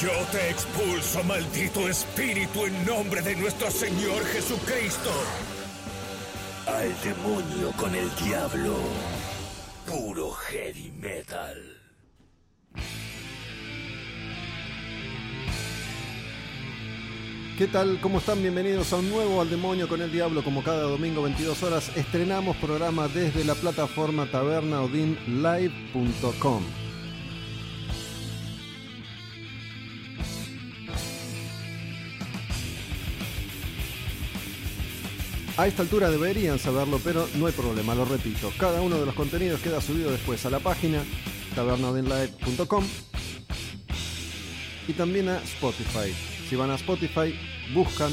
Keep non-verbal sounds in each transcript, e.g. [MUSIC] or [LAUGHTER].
Yo te expulso, maldito espíritu, en nombre de nuestro Señor Jesucristo. Al demonio con el diablo. Puro heavy metal. ¿Qué tal? ¿Cómo están? Bienvenidos a un nuevo Al Demonio con el Diablo. Como cada domingo 22 horas, estrenamos programa desde la plataforma tabernaodinlive.com. A esta altura deberían saberlo, pero no hay problema, lo repito. Cada uno de los contenidos queda subido después a la página tabernaodinlive.com y también a Spotify. Si van a Spotify, buscan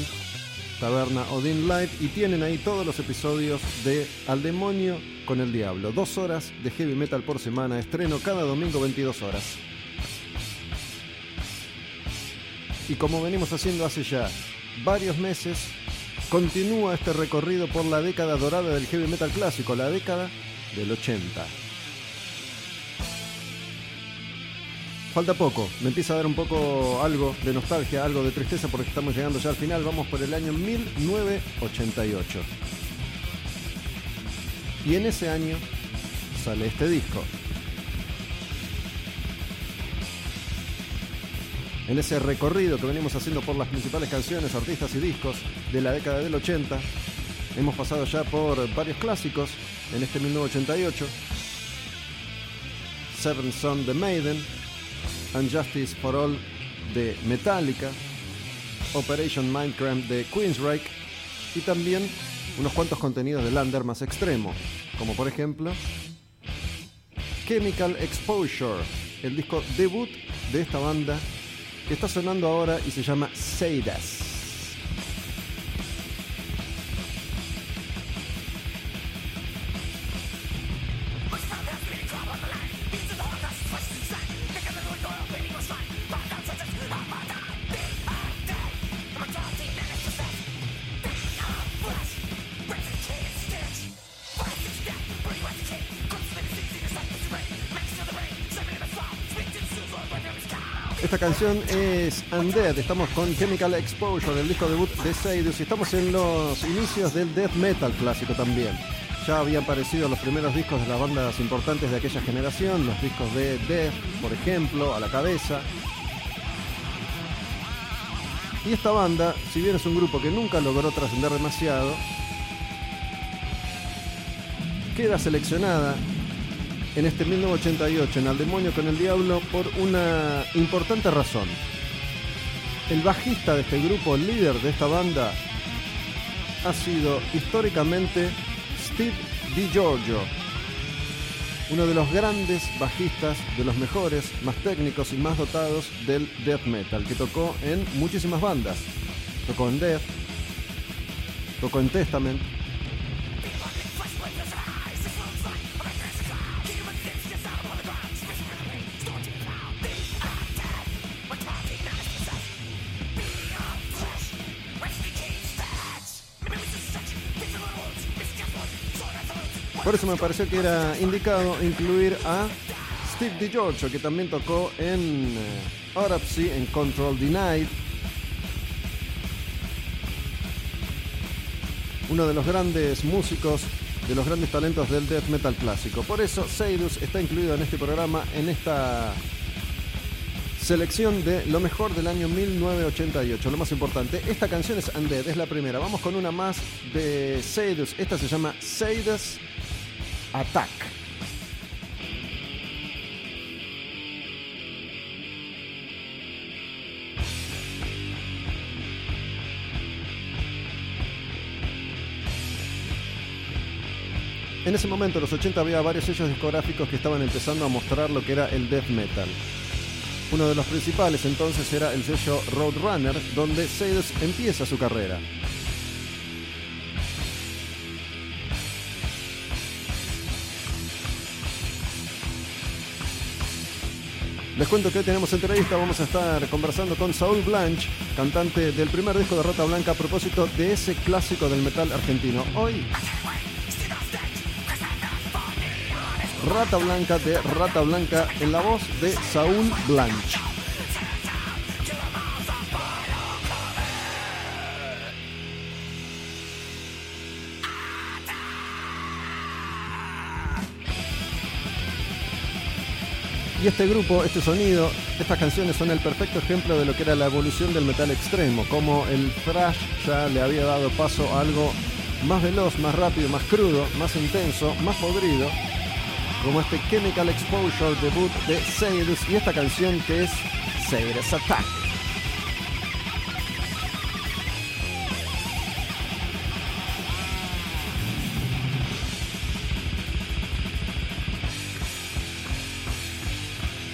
Taberna Odin Live y tienen ahí todos los episodios de Al Demonio con el Diablo. Dos horas de heavy metal por semana, estreno cada domingo 22 horas. Y como venimos haciendo hace ya varios meses, continúa este recorrido por la década dorada del heavy metal clásico, la década del 80. Falta poco, me empieza a dar un poco algo de nostalgia, algo de tristeza porque estamos llegando ya al final, vamos por el año 1988. Y en ese año sale este disco. En ese recorrido que venimos haciendo por las principales canciones, artistas y discos de la década del 80, hemos pasado ya por varios clásicos en este 1988. Seven Son de Maiden, and Justice for All de Metallica, Operation Mindcramp de Queensryche y también unos cuantos contenidos de Lander más extremo, como por ejemplo Chemical Exposure, el disco debut de esta banda que está sonando ahora y se llama Seidas. Esta canción es Undead, estamos con Chemical Exposure, el disco debut de Seidus y estamos en los inicios del death metal clásico también. Ya habían aparecido los primeros discos de las bandas importantes de aquella generación, los discos de Death, por ejemplo, a la cabeza. Y esta banda, si bien es un grupo que nunca logró trascender demasiado, queda seleccionada en este 1988 en Al Demonio con el Diablo por una importante razón. El bajista de este grupo, el líder de esta banda, ha sido históricamente Steve DiGiorgio, uno de los grandes bajistas, de los mejores, más técnicos y más dotados del death metal, que tocó en muchísimas bandas. Tocó en Death, tocó en Testament, Por eso me pareció que era indicado incluir a Steve DiGiorgio, que también tocó en Autopsy, en Control Denied. Uno de los grandes músicos, de los grandes talentos del death metal clásico. Por eso Seidus está incluido en este programa, en esta selección de lo mejor del año 1988. Lo más importante, esta canción es Undead, es la primera. Vamos con una más de Seidus. Esta se llama Seidus Attack. En ese momento, en los 80, había varios sellos discográficos que estaban empezando a mostrar lo que era el death metal. Uno de los principales entonces era el sello Roadrunner, donde Seidus empieza su carrera. Les cuento que hoy tenemos entrevista, vamos a estar conversando con Saúl Blanch, cantante del primer disco de Rata Blanca a propósito de ese clásico del metal argentino. Hoy Rata Blanca de Rata Blanca en la voz de Saúl Blanch. Y este grupo, este sonido, estas canciones son el perfecto ejemplo de lo que era la evolución del metal extremo, como el thrash ya le había dado paso a algo más veloz, más rápido, más crudo, más intenso, más podrido, como este Chemical Exposure debut de Seirus y esta canción que es Seirus Attack.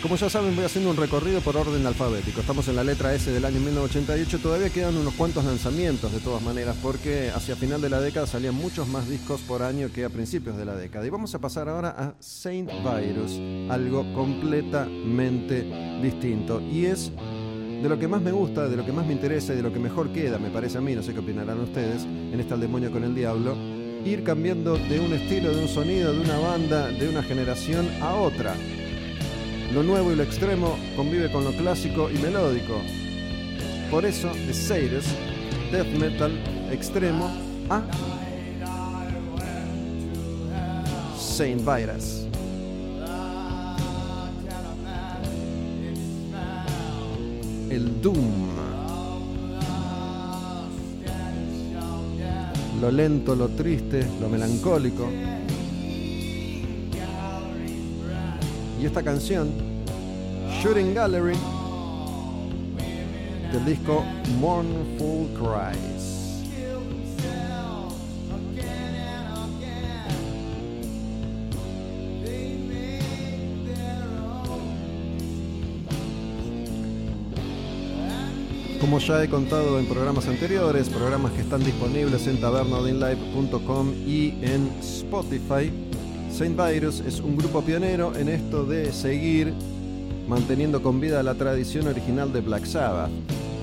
Como ya saben, voy haciendo un recorrido por orden alfabético. Estamos en la letra S del año 1988. Todavía quedan unos cuantos lanzamientos de todas maneras, porque hacia final de la década salían muchos más discos por año que a principios de la década. Y vamos a pasar ahora a Saint Virus, algo completamente distinto. Y es de lo que más me gusta, de lo que más me interesa y de lo que mejor queda, me parece a mí, no sé qué opinarán ustedes, en este Al Demonio con el Diablo, ir cambiando de un estilo, de un sonido, de una banda, de una generación a otra. Lo nuevo y lo extremo convive con lo clásico y melódico. Por eso, Seires, death metal extremo a Saint Virus. El Doom. Lo lento, lo triste, lo melancólico. Y esta canción, Shooting Gallery, del disco Mournful Cries. Como ya he contado en programas anteriores, programas que están disponibles en tabernodinlive.com y en Spotify, Saint Virus es un grupo pionero en esto de seguir manteniendo con vida la tradición original de Black Sabbath.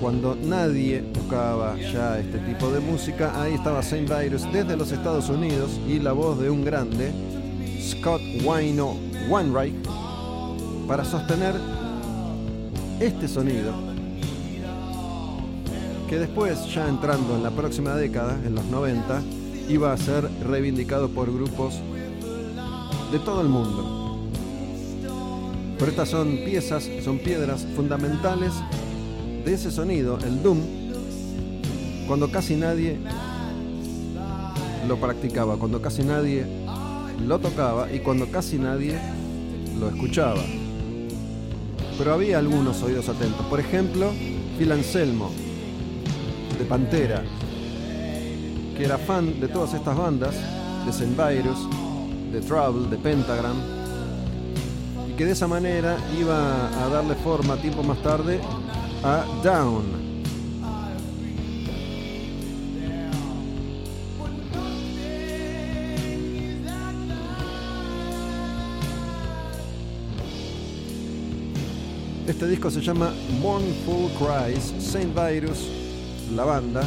Cuando nadie tocaba ya este tipo de música, ahí estaba Saint Virus desde los Estados Unidos y la voz de un grande, Scott Wino Wainwright, para sostener este sonido que después, ya entrando en la próxima década, en los 90, iba a ser reivindicado por grupos de todo el mundo. Pero estas son piezas, son piedras fundamentales de ese sonido, el Doom, cuando casi nadie lo practicaba, cuando casi nadie lo tocaba y cuando casi nadie lo escuchaba. Pero había algunos oídos atentos. Por ejemplo, Phil Anselmo, de Pantera, que era fan de todas estas bandas, de Zen Virus, de Trouble, de Pentagram, y que de esa manera iba a darle forma tiempo más tarde a Down. Este disco se llama Mournful Cries, Saint Virus, la banda,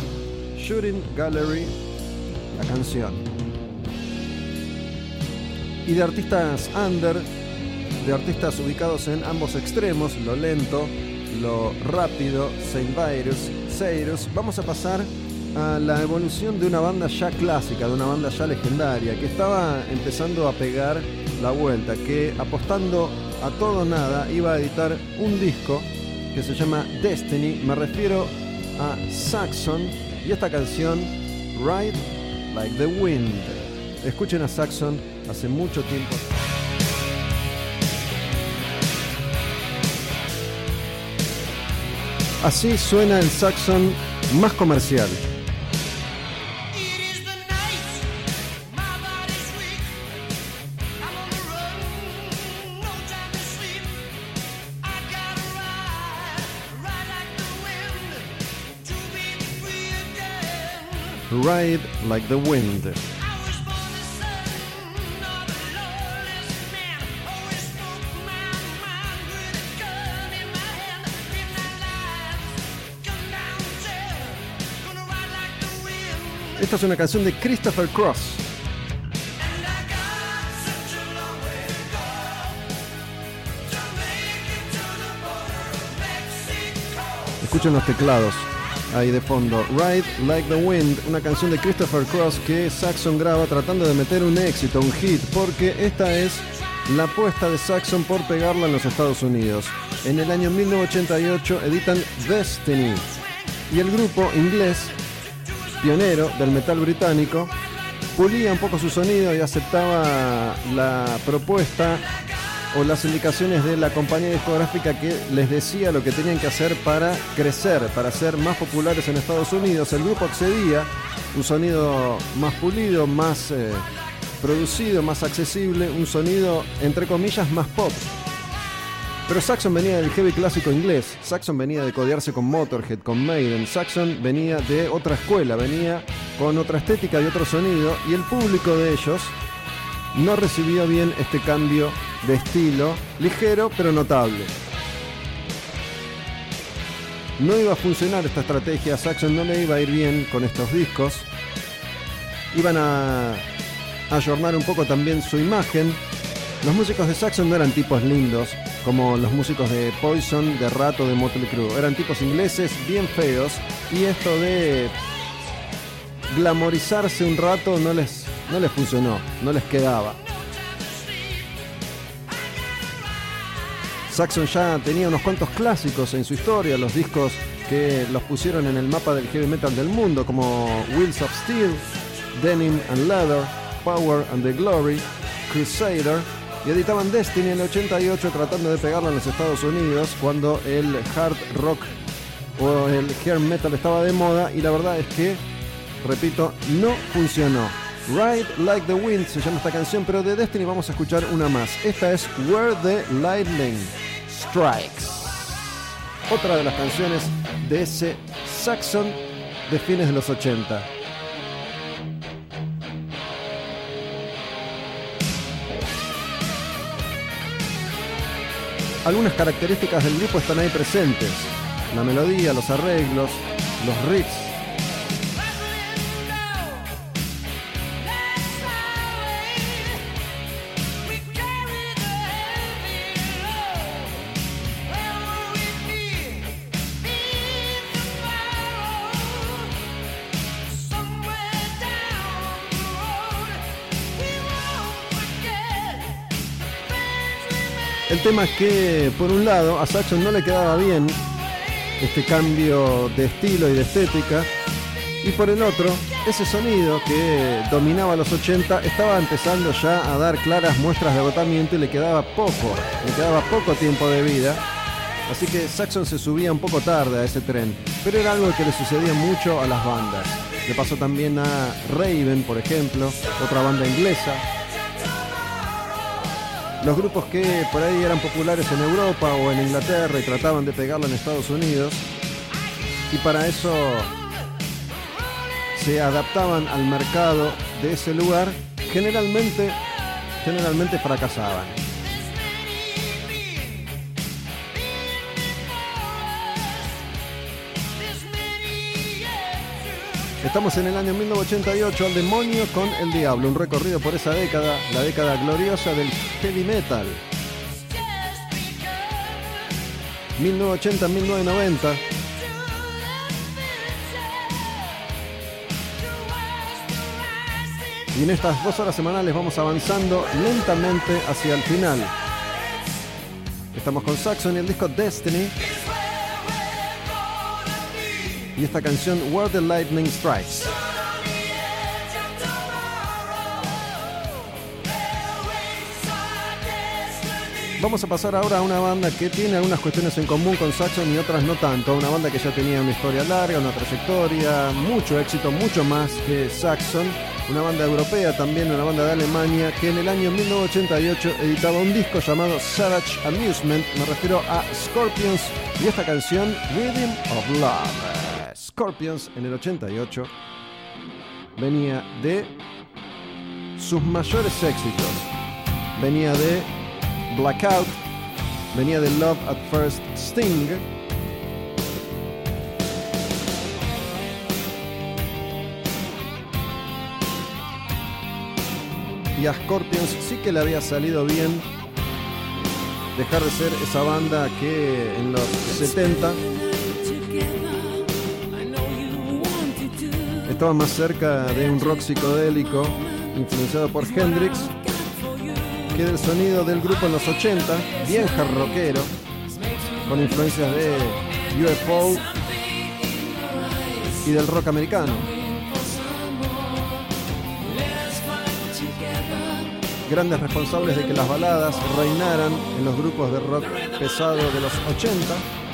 Shooting Gallery, la canción. Y de artistas under, de artistas ubicados en ambos extremos, lo lento, lo rápido, Saint Virus, Cyrus, vamos a pasar a la evolución de una banda ya clásica, de una banda ya legendaria, que estaba empezando a pegar la vuelta, que apostando a todo nada iba a editar un disco que se llama Destiny. Me refiero a Saxon y esta canción Ride Like the Wind. Escuchen a Saxon hace mucho tiempo. Así suena el Saxon más comercial. Ride Like the Wind. Esta es una canción de Christopher Cross. Escuchen los teclados ahí de fondo. Ride Like the Wind, una canción de Christopher Cross que Saxon graba tratando de meter un éxito, un hit, porque esta es la apuesta de Saxon por pegarla en los Estados Unidos. En el año 1988 editan Destiny y el grupo inglés, pionero del metal británico, pulía un poco su sonido y aceptaba la propuesta o las indicaciones de la compañía discográfica que les decía lo que tenían que hacer para crecer, para ser más populares en Estados Unidos. El grupo accedía un sonido más pulido, más eh, producido, más accesible, un sonido entre comillas más pop. Pero Saxon venía del heavy clásico inglés, Saxon venía de codearse con Motorhead, con Maiden, Saxon venía de otra escuela, venía con otra estética y otro sonido, y el público de ellos no recibió bien este cambio de estilo, ligero pero notable. No iba a funcionar esta estrategia, Saxon no le iba a ir bien con estos discos. Iban a ayornar un poco también su imagen. Los músicos de Saxon no eran tipos lindos, como los músicos de Poison, de Rato, de Motley Crue. Eran tipos ingleses bien feos y esto de glamorizarse un rato no les, no les funcionó, no les quedaba. Saxon ya tenía unos cuantos clásicos en su historia, los discos que los pusieron en el mapa del heavy metal del mundo, como Wheels of Steel, Denim and Leather, Power and the Glory, Crusader, y editaban Destiny en el 88 tratando de pegarla en los Estados Unidos cuando el hard rock o el hair metal estaba de moda y la verdad es que, repito, no funcionó. Ride Like the Wind se llama esta canción, pero de Destiny vamos a escuchar una más. Esta es Where the Lightning Strikes. Otra de las canciones de ese Saxon de fines de los 80. Algunas características del grupo están ahí presentes. La melodía, los arreglos, los riffs. El tema es que, por un lado, a Saxon no le quedaba bien este cambio de estilo y de estética, y por el otro, ese sonido que dominaba los 80 estaba empezando ya a dar claras muestras de agotamiento y le quedaba poco, le quedaba poco tiempo de vida. Así que Saxon se subía un poco tarde a ese tren, pero era algo que le sucedía mucho a las bandas. Le pasó también a Raven, por ejemplo, otra banda inglesa, los grupos que por ahí eran populares en Europa o en Inglaterra y trataban de pegarlo en Estados Unidos. Y para eso se adaptaban al mercado de ese lugar, generalmente, generalmente fracasaban. Estamos en el año 1988 al demonio con el diablo, un recorrido por esa década, la década gloriosa del heavy metal. 1980-1990. Y en estas dos horas semanales vamos avanzando lentamente hacia el final. Estamos con Saxon y el disco Destiny. Y esta canción Where the Lightning Strikes. Vamos a pasar ahora a una banda que tiene algunas cuestiones en común con Saxon y otras no tanto. Una banda que ya tenía una historia larga, una trayectoria, mucho éxito, mucho más que Saxon. Una banda europea también, una banda de Alemania que en el año 1988 editaba un disco llamado Savage Amusement. Me refiero a Scorpions y esta canción Rhythm of Love. Scorpions en el 88 venía de sus mayores éxitos. Venía de Blackout, venía de Love at First Sting. Y a Scorpions sí que le había salido bien dejar de ser esa banda que en los 70 estaba más cerca de un rock psicodélico influenciado por Hendrix que del sonido del grupo en los 80, bien hard rockero, con influencias de UFO y del rock americano. Grandes responsables de que las baladas reinaran en los grupos de rock pesado de los 80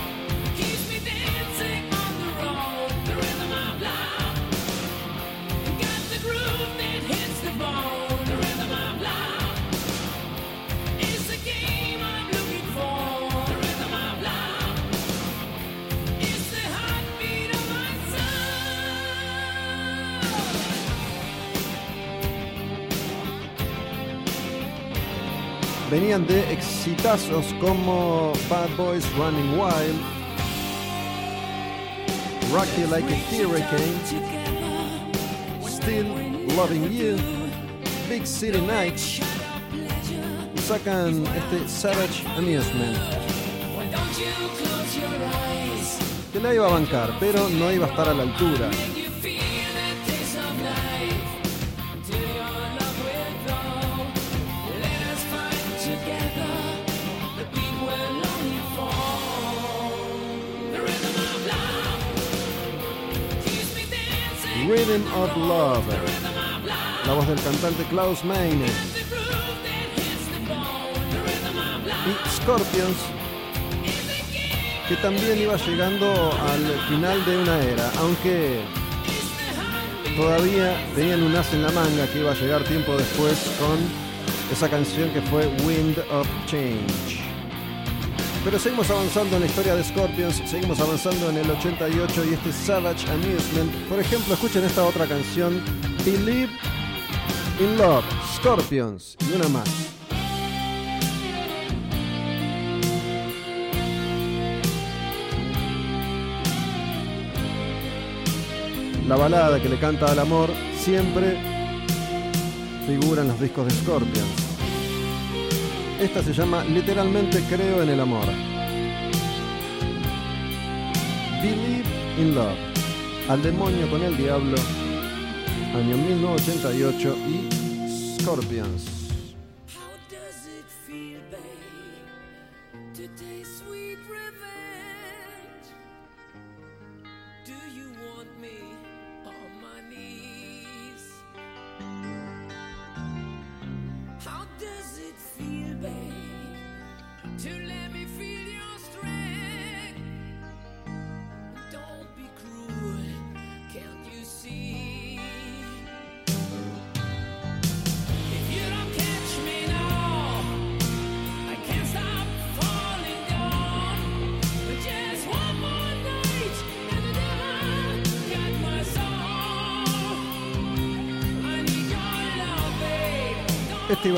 de exitazos como Bad Boys Running Wild, Rocky Like a Hurricane, Still Loving You, Big City Nights. Sacan este Savage Amusement. Que la iba a bancar, pero no iba a estar a la altura. Rhythm of Love. La voz del cantante Klaus Meine. Y Scorpions, que también iba llegando al final de una era, aunque todavía tenían un as en la manga que iba a llegar tiempo después con esa canción que fue Wind of Change. Pero seguimos avanzando en la historia de Scorpions, seguimos avanzando en el 88 y este Savage Amusement. Por ejemplo, escuchen esta otra canción, Believe in Love, Scorpions, y una más. La balada que le canta al amor siempre figura en los discos de Scorpions. Esta se llama literalmente Creo en el amor. Believe in Love. Al demonio con el diablo. Año 1988 y Scorpions.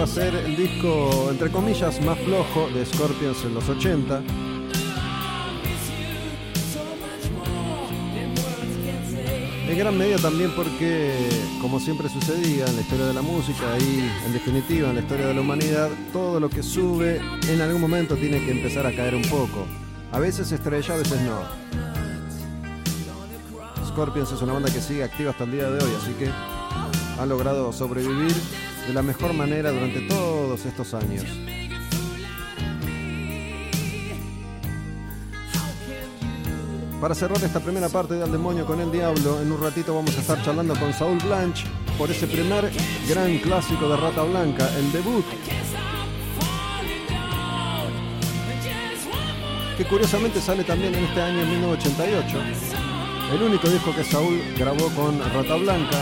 A ser el disco, entre comillas, más flojo de Scorpions en los 80. En gran medida también porque, como siempre sucedía en la historia de la música y en definitiva en la historia de la humanidad, todo lo que sube en algún momento tiene que empezar a caer un poco. A veces estrella, a veces no. Scorpions es una banda que sigue activa hasta el día de hoy, así que ha logrado sobrevivir de la mejor manera durante todos estos años. Para cerrar esta primera parte de Al Demonio con el Diablo, en un ratito vamos a estar charlando con Saúl Blanche por ese primer gran clásico de Rata Blanca, el debut. Que curiosamente sale también en este año 1988. El único disco que Saúl grabó con Rata Blanca.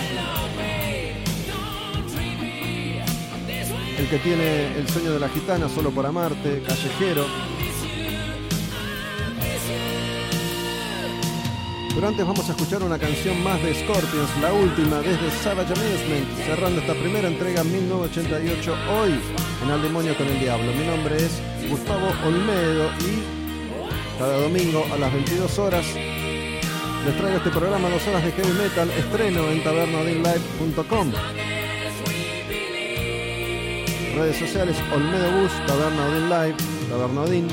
El que tiene El sueño de la gitana, Solo por amarte, Callejero. Pero antes vamos a escuchar una canción más de Scorpions, la última desde Savage Amusement, cerrando esta primera entrega 1988, hoy en Al Demonio con el Diablo. Mi nombre es Gustavo Olmedo y cada domingo a las 22 horas les traigo este programa, dos horas de heavy metal, estreno en tabernodinlive.com. Redes sociales, Olmedo Bus, Tabernodin Live, Tabernodin.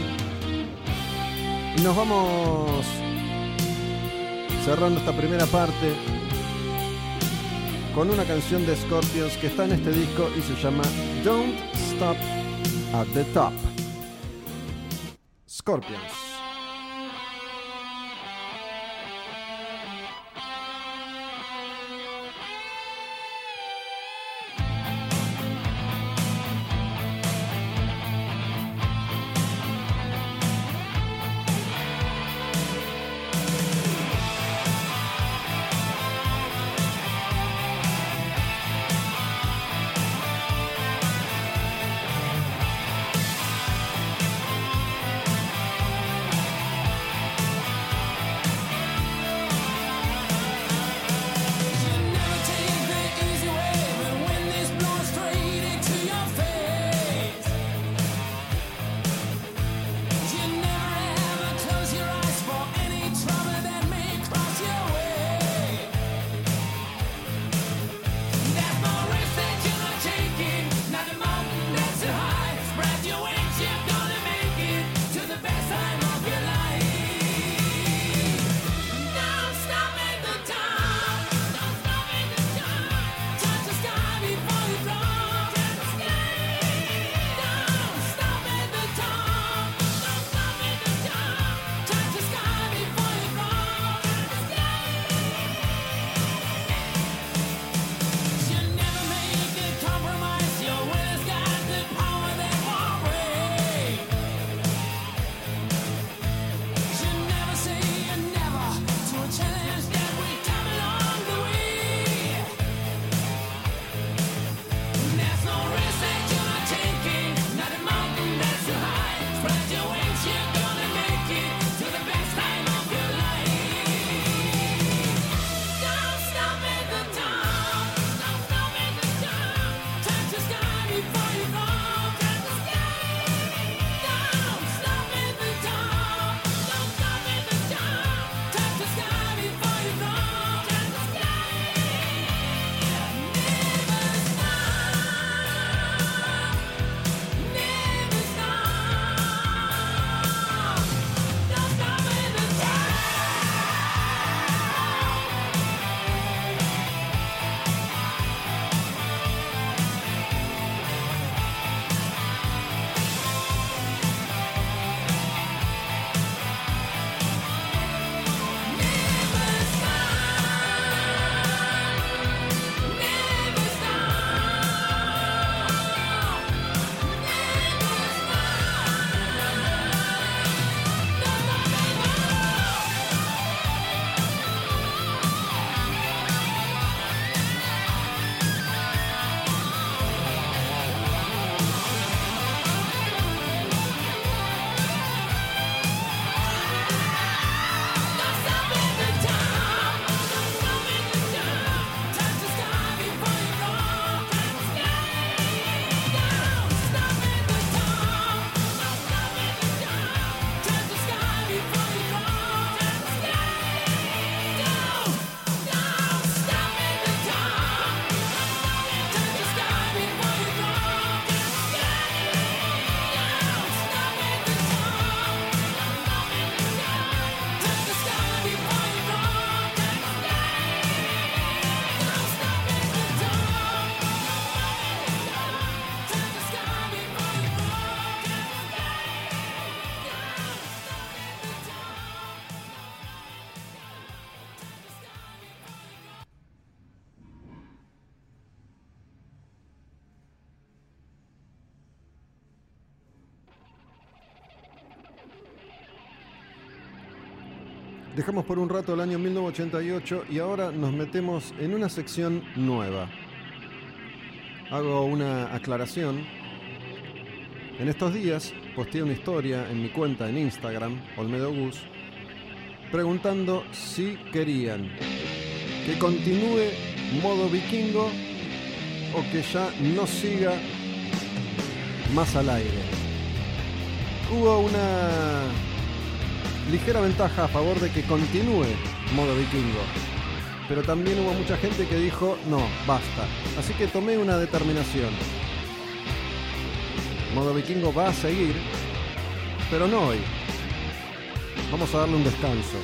Y nos vamos cerrando esta primera parte con una canción de Scorpions que está en este disco y se llama Don't Stop at the Top. Scorpions. Dejamos por un rato el año 1988 y ahora nos metemos en una sección nueva. Hago una aclaración. En estos días posteé una historia en mi cuenta en Instagram, Olmedo Gus, preguntando si querían que continúe modo vikingo o que ya no siga más al aire. Hubo una ligera ventaja a favor de que continúe modo vikingo. Pero también hubo mucha gente que dijo, no, basta. Así que tomé una determinación. Modo vikingo va a seguir, pero no hoy. Vamos a darle un descanso.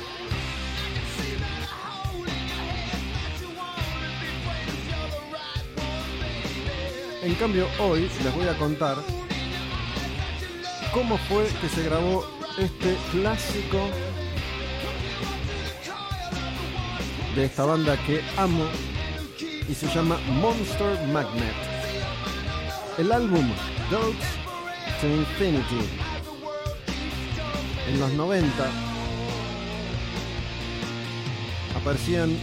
En cambio, hoy les voy a contar cómo fue que se grabó este clásico de esta banda que amo y se llama Monster Magnet. El álbum Dogs to Infinity en los 90 aparecían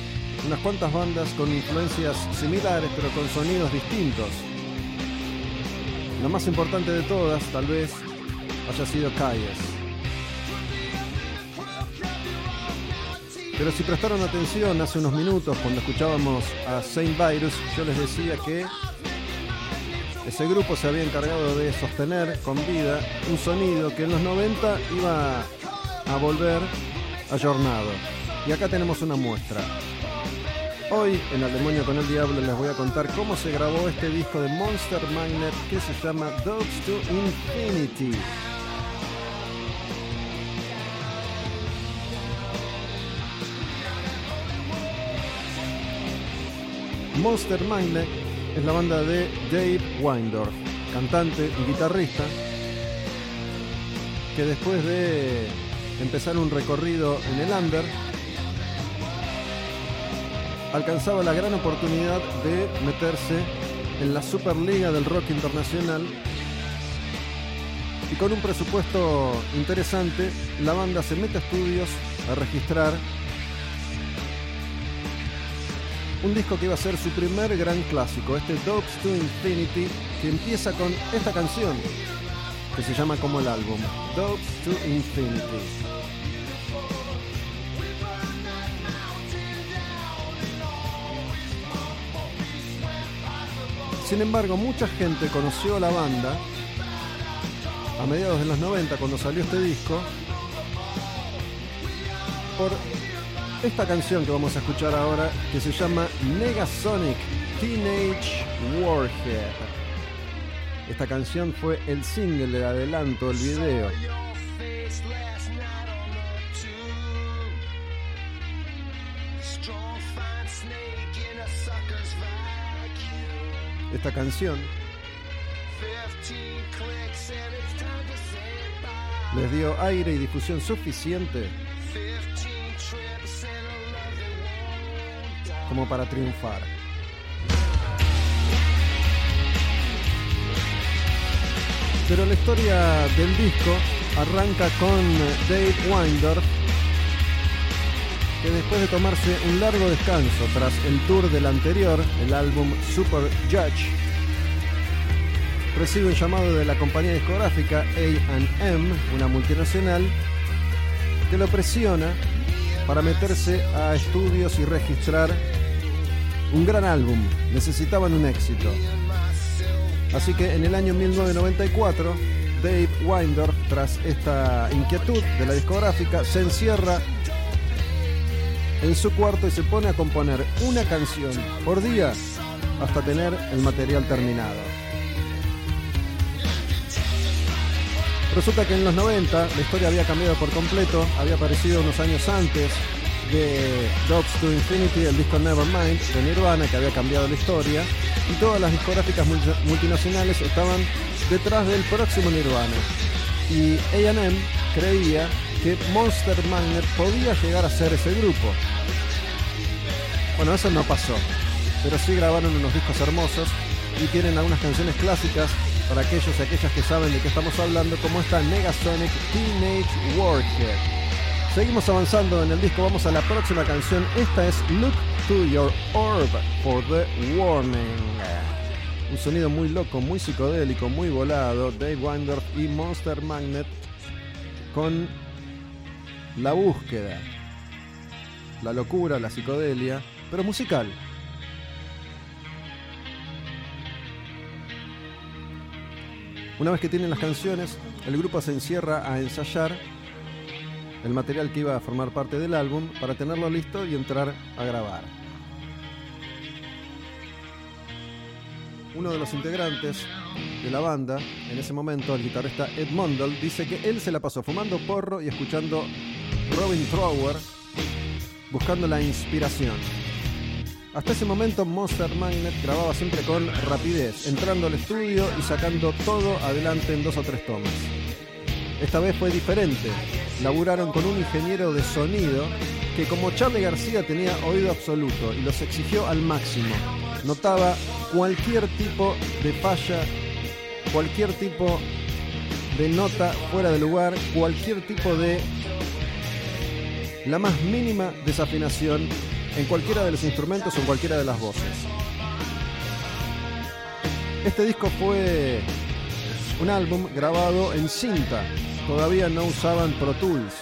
unas cuantas bandas con influencias similares pero con sonidos distintos. La más importante de todas tal vez haya sido Calles. Pero si prestaron atención hace unos minutos cuando escuchábamos a Saint Virus, yo les decía que ese grupo se había encargado de sostener con vida un sonido que en los 90 iba a volver ayornado. Y acá tenemos una muestra. Hoy en El Demonio con el Diablo les voy a contar cómo se grabó este disco de Monster Magnet que se llama Dogs to Infinity. Monster Magnet es la banda de Dave Windorf, cantante y guitarrista, que después de empezar un recorrido en el under, alcanzaba la gran oportunidad de meterse en la Superliga del Rock Internacional y con un presupuesto interesante, la banda se mete a estudios a registrar un disco que iba a ser su primer gran clásico, este Dogs to Infinity, que empieza con esta canción, que se llama como el álbum, Dogs to Infinity. Sin embargo, mucha gente conoció la banda a mediados de los 90 cuando salió este disco por esta canción que vamos a escuchar ahora que se llama Negasonic Teenage Warhead. Esta canción fue el single de adelanto del video. Esta canción les dio aire y difusión suficiente como para triunfar. Pero la historia del disco arranca con Dave Winder, que después de tomarse un largo descanso tras el tour del anterior, el álbum Super Judge, recibe un llamado de la compañía discográfica AM, una multinacional, que lo presiona para meterse a estudios y registrar un gran álbum, necesitaban un éxito. Así que en el año 1994, Dave Winder, tras esta inquietud de la discográfica, se encierra en su cuarto y se pone a componer una canción por día hasta tener el material terminado. Resulta que en los 90 la historia había cambiado por completo, había aparecido unos años antes de Dogs to Infinity, el disco Nevermind de Nirvana, que había cambiado la historia, y todas las discográficas multinacionales estaban detrás del próximo Nirvana. Y AM creía que Monster Magnet podía llegar a ser ese grupo. Bueno, eso no pasó, pero sí grabaron unos discos hermosos y tienen algunas canciones clásicas para aquellos y aquellas que saben de qué estamos hablando, como esta Negasonic Teenage Warhead Seguimos avanzando en el disco, vamos a la próxima canción. Esta es Look to Your Orb for the Warning. Un sonido muy loco, muy psicodélico, muy volado. Dave Windorf y Monster Magnet con la búsqueda, la locura, la psicodelia, pero musical. Una vez que tienen las canciones, el grupo se encierra a ensayar el material que iba a formar parte del álbum para tenerlo listo y entrar a grabar. Uno de los integrantes de la banda, en ese momento el guitarrista Ed Mondel, dice que él se la pasó fumando porro y escuchando Robin Trower, buscando la inspiración. Hasta ese momento Monster Magnet grababa siempre con rapidez, entrando al estudio y sacando todo adelante en dos o tres tomas. Esta vez fue diferente. Laburaron con un ingeniero de sonido que como Charlie García tenía oído absoluto y los exigió al máximo. Notaba cualquier tipo de falla, cualquier tipo de nota fuera de lugar, cualquier tipo de la más mínima desafinación en cualquiera de los instrumentos o en cualquiera de las voces. Este disco fue un álbum grabado en cinta, todavía no usaban Pro Tools.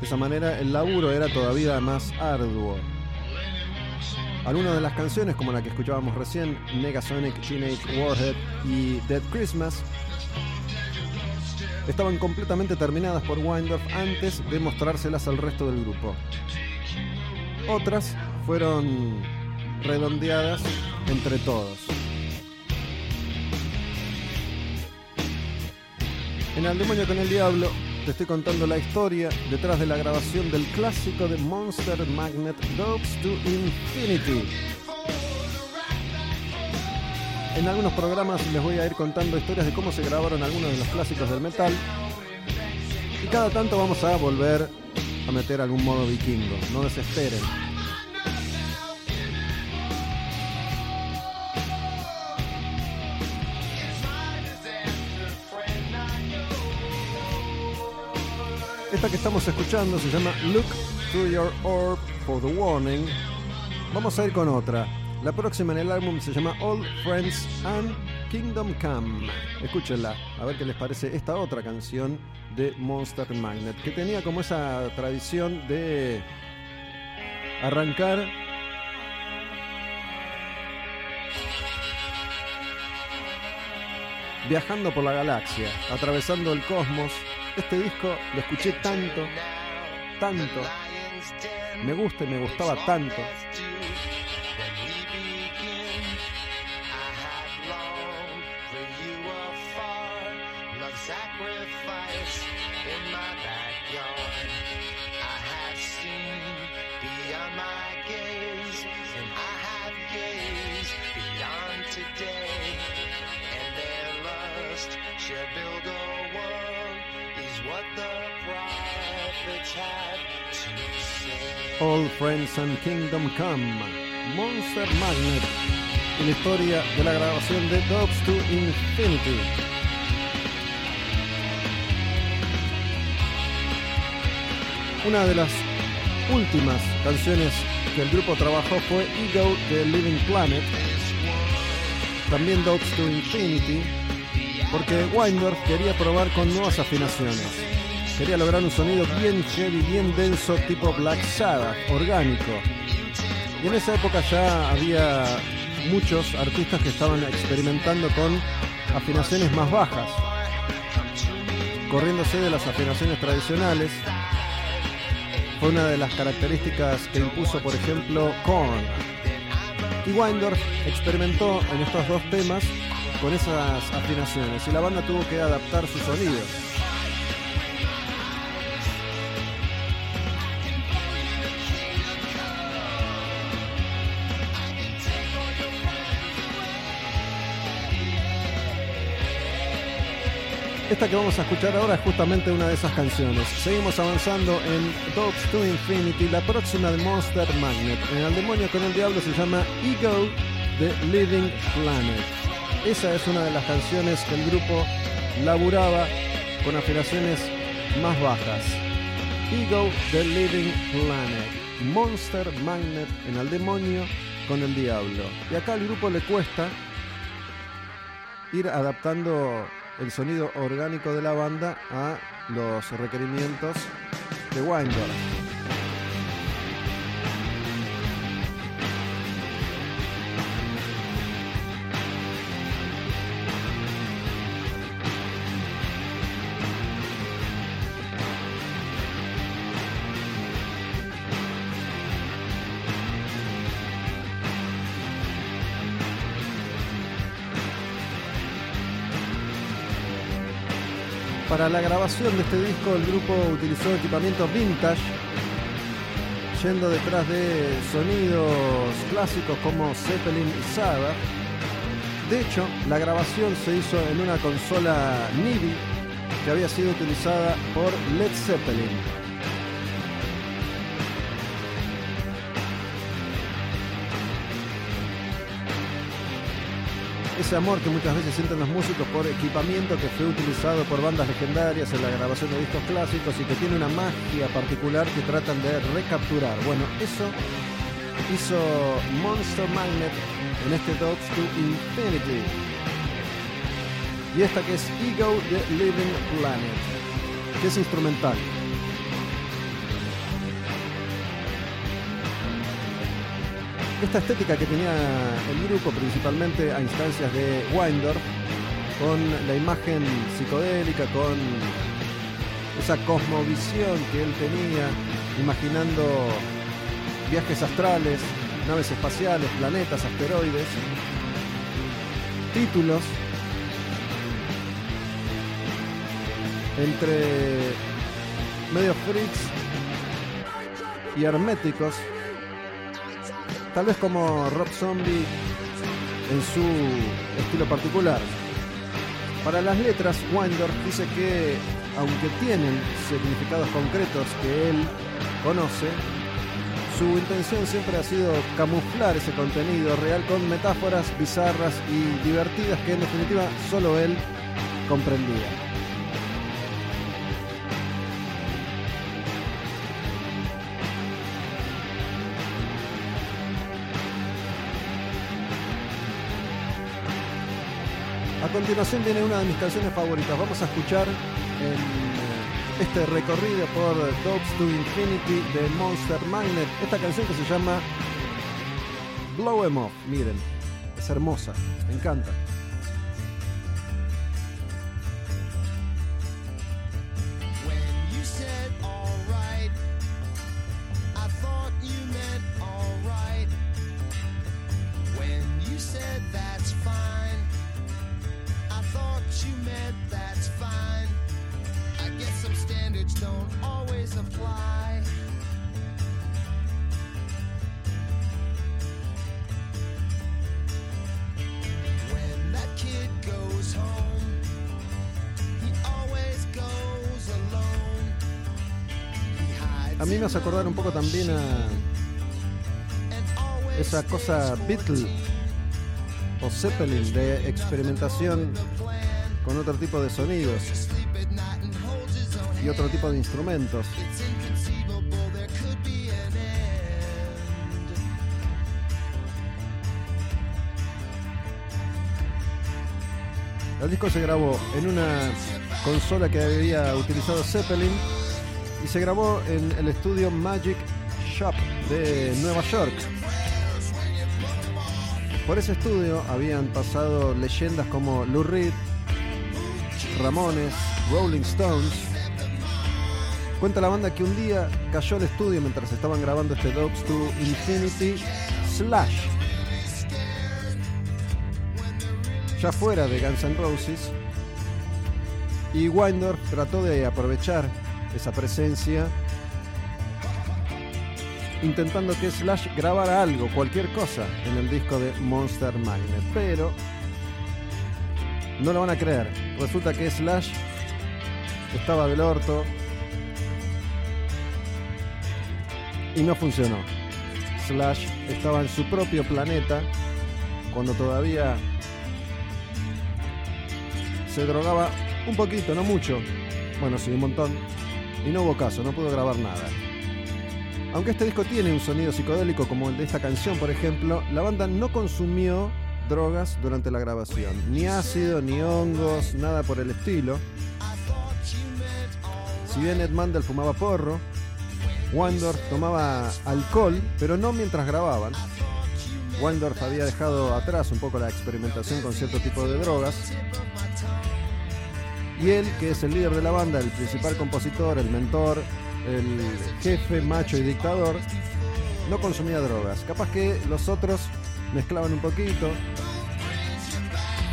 De esa manera el laburo era todavía más arduo. Algunas de las canciones, como la que escuchábamos recién, Negasonic, Teenage Warhead y Dead Christmas, estaban completamente terminadas por Windorf antes de mostrárselas al resto del grupo. Otras fueron redondeadas entre todos. En El demonio con el diablo te estoy contando la historia detrás de la grabación del clásico de Monster Magnet Dogs to Infinity. En algunos programas les voy a ir contando historias de cómo se grabaron algunos de los clásicos del metal. Y cada tanto vamos a volver a meter algún modo vikingo. No desesperen. Esta que estamos escuchando se llama Look Through Your Orb for the Warning. Vamos a ir con otra. La próxima en el álbum se llama All Friends and Kingdom Come. Escúchenla, a ver qué les parece esta otra canción de Monster Magnet, que tenía como esa tradición de arrancar viajando por la galaxia, atravesando el cosmos. Este disco lo escuché tanto, tanto, me gusta y me gustaba tanto. All Friends and Kingdom Come, Monster Magnet y la historia de la grabación de Dogs to Infinity. Una de las últimas canciones que el grupo trabajó fue Ego de Living Planet, también Dogs to Infinity, porque Windorf quería probar con nuevas afinaciones. Quería lograr un sonido bien heavy, bien denso, tipo Black Sabbath, orgánico. Y en esa época ya había muchos artistas que estaban experimentando con afinaciones más bajas, corriéndose de las afinaciones tradicionales. Fue una de las características que impuso, por ejemplo, Korn. Y Windorf experimentó en estos dos temas con esas afinaciones y la banda tuvo que adaptar su sonido. Esta que vamos a escuchar ahora es justamente una de esas canciones. Seguimos avanzando en Dogs to Infinity, la próxima de Monster Magnet. En El demonio con el diablo se llama Ego The Living Planet. esa es una de las canciones que el grupo laburaba con afinaciones más bajas. Ego, The Living Planet, Monster Magnet en el demonio con el diablo. Y acá al grupo le cuesta ir adaptando el sonido orgánico de la banda a los requerimientos de Winder. Para la grabación de este disco el grupo utilizó equipamiento vintage, yendo detrás de sonidos clásicos como Zeppelin y Sabbath. De hecho, la grabación se hizo en una consola MIDI que había sido utilizada por Led Zeppelin. Ese amor que muchas veces sienten los músicos por equipamiento que fue utilizado por bandas legendarias en la grabación de discos clásicos y que tiene una magia particular que tratan de recapturar. Bueno, eso hizo Monster Magnet en este Dogs to Infinity. Y esta que es Ego the Living Planet, que es instrumental. Esta estética que tenía el grupo, principalmente a instancias de Winder, con la imagen psicodélica, con esa cosmovisión que él tenía, imaginando viajes astrales, naves espaciales, planetas, asteroides, títulos. Entre medio freaks y herméticos tal vez como Rob Zombie en su estilo particular. Para las letras, Winder dice que, aunque tienen significados concretos que él conoce, su intención siempre ha sido camuflar ese contenido real con metáforas bizarras y divertidas que en definitiva solo él comprendía. Continuación viene una de mis canciones favoritas. Vamos a escuchar eh, este recorrido por Dogs to Infinity de Monster Magnet esta canción que se llama Blow Em Off. Miren, es hermosa, me encanta. Un poco también a esa cosa Beatle o Zeppelin de experimentación con otro tipo de sonidos y otro tipo de instrumentos. El disco se grabó en una consola que había utilizado Zeppelin y se grabó en el estudio Magic De Nueva York. Por ese estudio habían pasado leyendas como Lou Reed, Ramones, Rolling Stones. Cuenta la banda que un día cayó el estudio mientras estaban grabando este Dogs to Infinity Slash. Ya fuera de Guns N' Roses. Y Winder trató de aprovechar esa presencia, intentando que Slash grabara algo, cualquier cosa, en el disco de Monster Magnet. Pero no lo van a creer. Resulta que Slash estaba del orto y no funcionó. Slash estaba en su propio planeta cuando todavía se drogaba un poquito, no mucho. Bueno, sí, un montón. Y no hubo caso, no pudo grabar nada. Aunque este disco tiene un sonido psicodélico como el de esta canción, por ejemplo, la banda no consumió drogas durante la grabación. Ni ácido, ni hongos, nada por el estilo. Si bien Ed Mandel fumaba porro, Wandorf tomaba alcohol, pero no mientras grababan. Wandorf había dejado atrás un poco la experimentación con cierto tipo de drogas. Y él, que es el líder de la banda, el principal compositor, el mentor, el jefe macho y dictador, no consumía drogas. Capaz que los otros mezclaban un poquito.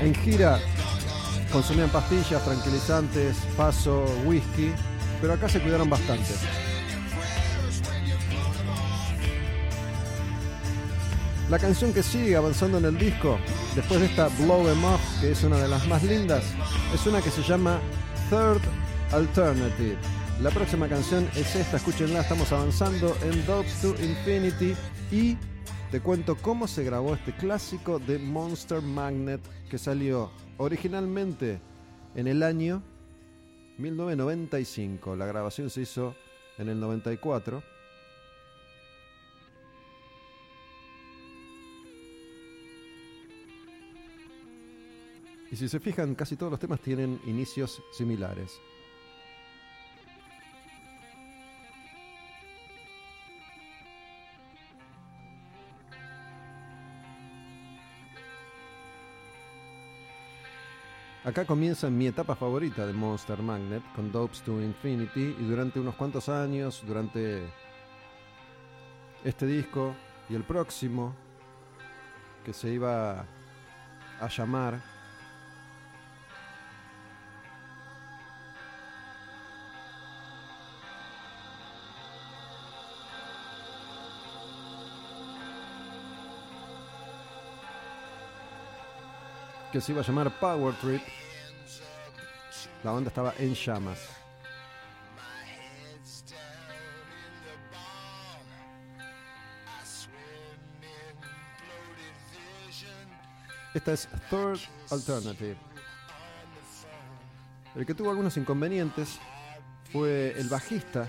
En gira consumían pastillas, tranquilizantes, paso, whisky, pero acá se cuidaron bastante. La canción que sigue avanzando en el disco, después de esta Blow Em Up, que es una de las más lindas, es una que se llama Third Alternative. La próxima canción es esta, escúchenla, estamos avanzando en Dogs to Infinity y te cuento cómo se grabó este clásico de Monster Magnet que salió originalmente en el año 1995. La grabación se hizo en el 94. Y si se fijan, casi todos los temas tienen inicios similares. Acá comienza mi etapa favorita de Monster Magnet con Dopes to Infinity y durante unos cuantos años, durante este disco y el próximo, que se iba a llamar que se iba a llamar Power Trip. La banda estaba en llamas. Esta es Third Alternative. El que tuvo algunos inconvenientes fue el bajista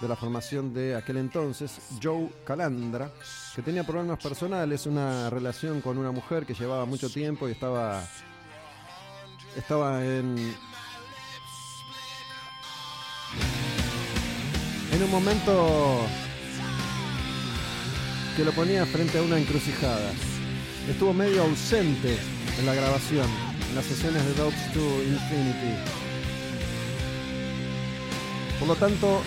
de la formación de aquel entonces, Joe Calandra, que tenía problemas personales, una relación con una mujer que llevaba mucho tiempo y estaba estaba en en un momento que lo ponía frente a una encrucijada. Estuvo medio ausente en la grabación, en las sesiones de Dogs to Infinity. Por lo tanto,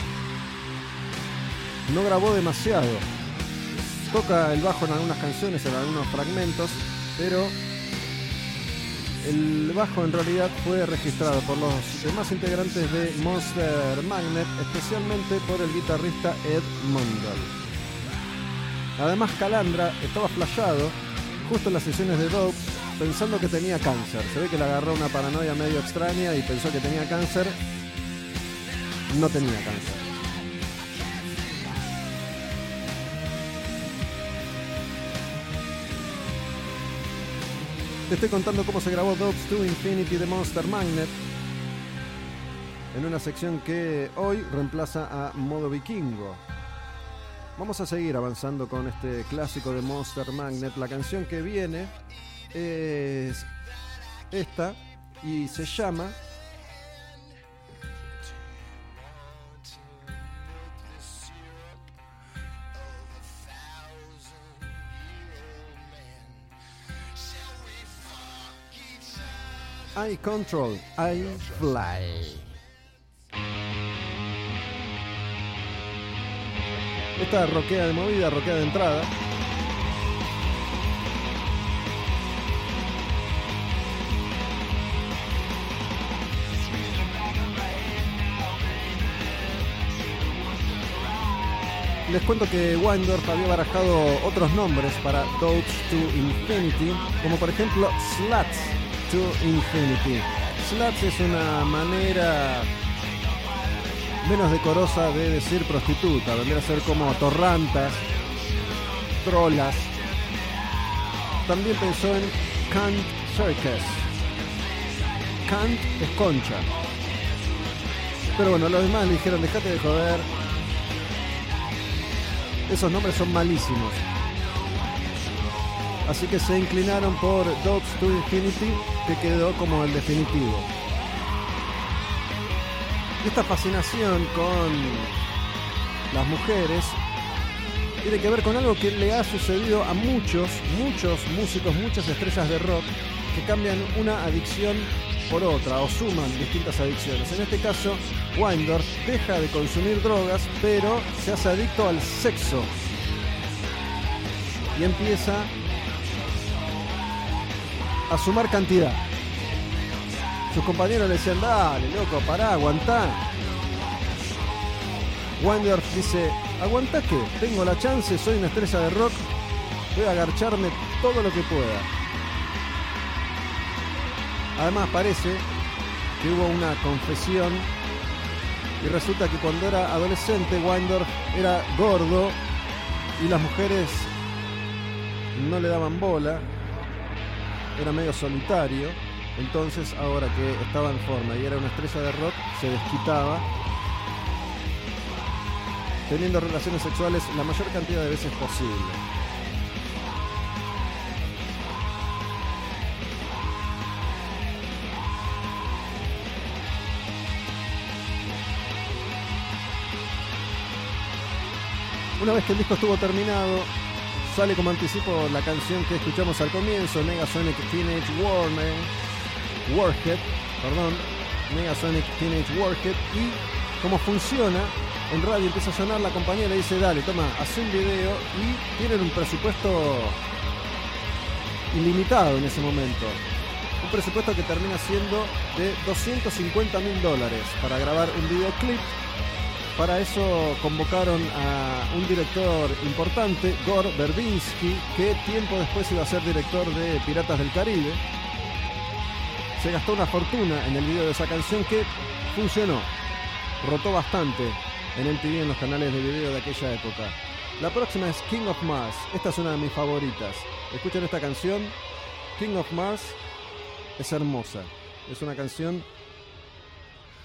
no grabó demasiado. Toca el bajo en algunas canciones, en algunos fragmentos, pero el bajo en realidad fue registrado por los demás integrantes de Monster Magnet, especialmente por el guitarrista Ed Mundell. Además, Calandra estaba flayado justo en las sesiones de Dope pensando que tenía cáncer. Se ve que le agarró una paranoia medio extraña y pensó que tenía cáncer. No tenía cáncer. Te estoy contando cómo se grabó Dogs to Infinity de Monster Magnet en una sección que hoy reemplaza a Modo Vikingo. Vamos a seguir avanzando con este clásico de Monster Magnet. La canción que viene es esta y se llama I Control, I Fly. Esta roquea de movida, roquea de entrada. Les cuento que Windorf había barajado otros nombres para Dogs to Infinity, como por ejemplo Sluts to Infinity. Sluts es una manera menos decorosa de decir prostituta, vendría a ser como torrantas, trolas. También pensó en Cunt Circus. Kant es Concha. Pero bueno, los demás le dijeron, dejate de joder. Esos nombres son malísimos. Así que se inclinaron por Dogs to Infinity, que quedó como el definitivo. Esta fascinación con las mujeres tiene que ver con algo que le ha sucedido a muchos, muchos músicos, muchas estrellas de rock que cambian una adicción por otra o suman distintas adicciones. En este caso, Windor deja de consumir drogas, pero se hace adicto al sexo. Y empieza a sumar cantidad. Sus compañeros le decían, dale, loco, pará, aguantá. Windor dice, ¿aguantá qué? Tengo la chance, soy una estrella de rock, voy a agarcharme todo lo que pueda. Además parece que hubo una confesión y resulta que cuando era adolescente Windorf era gordo y las mujeres no le daban bola, era medio solitario, entonces ahora que estaba en forma y era una estrella de rock, se desquitaba teniendo relaciones sexuales la mayor cantidad de veces posible. Una vez que el disco estuvo terminado, sale como anticipo la canción que escuchamos al comienzo, Negasonic Teenage Warhead, Warhead, perdón, Negasonic Teenage Warhead, y cómo funciona, en radio empieza a sonar, la compañía le dice, dale, toma, haz un video, y tienen un presupuesto ilimitado en ese momento. Un presupuesto que termina siendo de 250 mil dólares para grabar un videoclip para eso convocaron a un director importante, Gore Verbinski, que tiempo después iba a ser director de Piratas del Caribe. Se gastó una fortuna en el video de esa canción que funcionó. Rotó bastante en el TV en los canales de video de aquella época. La próxima es King of Mars. Esta es una de mis favoritas. Escuchen esta canción. King of Mars es hermosa. Es una canción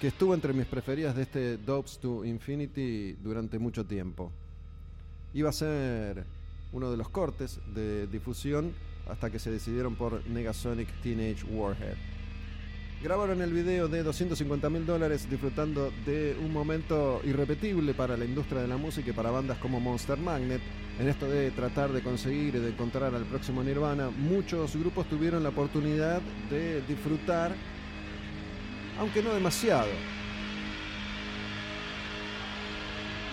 que estuvo entre mis preferidas de este Dopes to Infinity durante mucho tiempo. Iba a ser uno de los cortes de difusión hasta que se decidieron por Negasonic Teenage Warhead. Grabaron el video de 250 mil dólares disfrutando de un momento irrepetible para la industria de la música y para bandas como Monster Magnet. En esto de tratar de conseguir y de encontrar al próximo Nirvana, muchos grupos tuvieron la oportunidad de disfrutar aunque no demasiado.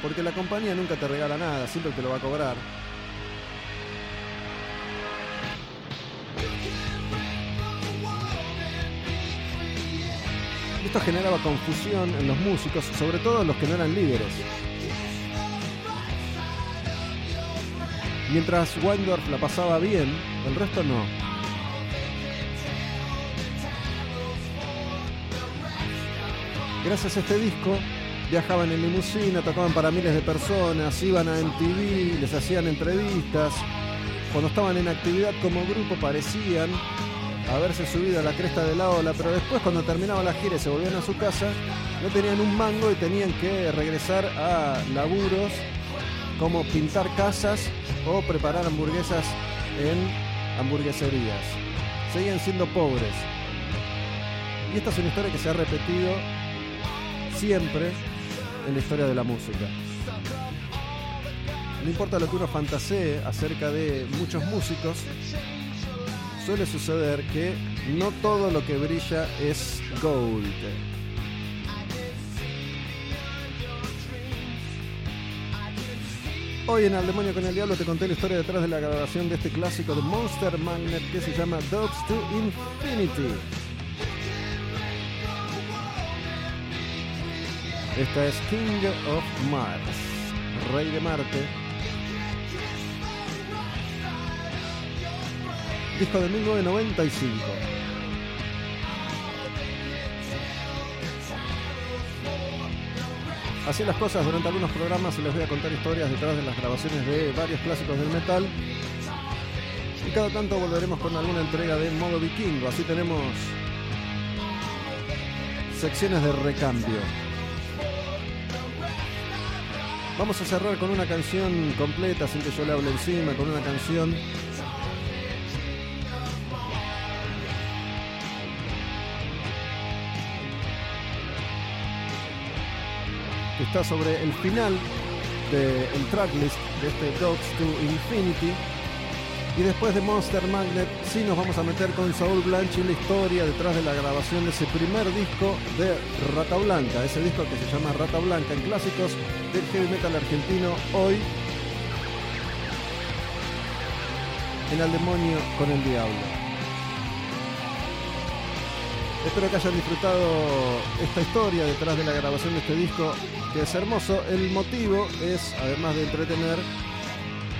Porque la compañía nunca te regala nada, siempre te lo va a cobrar. Esto generaba confusión en los músicos, sobre todo los que no eran líderes. Mientras Weindorf la pasaba bien, el resto no. Gracias a este disco viajaban en limusina, tocaban para miles de personas, iban a MTV, les hacían entrevistas. Cuando estaban en actividad como grupo parecían haberse subido a la cresta de la ola, pero después cuando terminaba la gira y se volvían a su casa, no tenían un mango y tenían que regresar a laburos como pintar casas o preparar hamburguesas en hamburgueserías. Seguían siendo pobres. Y esta es una historia que se ha repetido siempre en la historia de la música. No importa lo que uno fantasee acerca de muchos músicos, suele suceder que no todo lo que brilla es gold. Hoy en Al Demonio con el Diablo te conté la historia detrás de la grabación de este clásico de Monster Magnet que se llama Dogs to Infinity. Esta es King of Mars, Rey de Marte. Disco de 1995. Así las cosas, durante algunos programas les voy a contar historias detrás de las grabaciones de varios clásicos del metal. Y cada tanto volveremos con alguna entrega de modo vikingo. Así tenemos secciones de recambio. Vamos a cerrar con una canción completa, sin que yo le hable encima, con una canción que está sobre el final del tracklist de este Dogs to Infinity. Y después de Monster Magnet, sí nos vamos a meter con Saúl Blanche y la historia detrás de la grabación de ese primer disco de Rata Blanca, ese disco que se llama Rata Blanca en clásicos del heavy metal argentino, hoy en Al Demonio con el Diablo. Espero que hayan disfrutado esta historia detrás de la grabación de este disco, que es hermoso. El motivo es, además de entretener,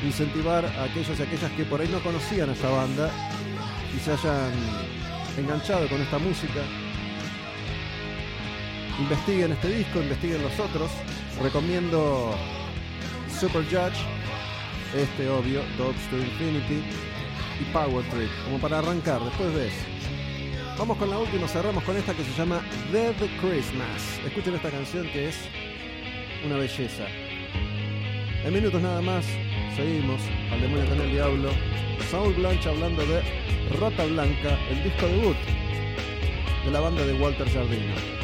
incentivar a aquellos y aquellas que por ahí no conocían a esta banda y se hayan enganchado con esta música. Investiguen este disco, investiguen los otros. Recomiendo Super Judge, este obvio, Dogs to Infinity y Power Trip, como para arrancar, después ves. Vamos con la última, cerramos con esta que se llama Dead Christmas. Escuchen esta canción que es una belleza. En minutos nada más, seguimos al demonio con el diablo. Saul Blanche hablando de Rata Blanca, el disco debut de la banda de Walter Jardino.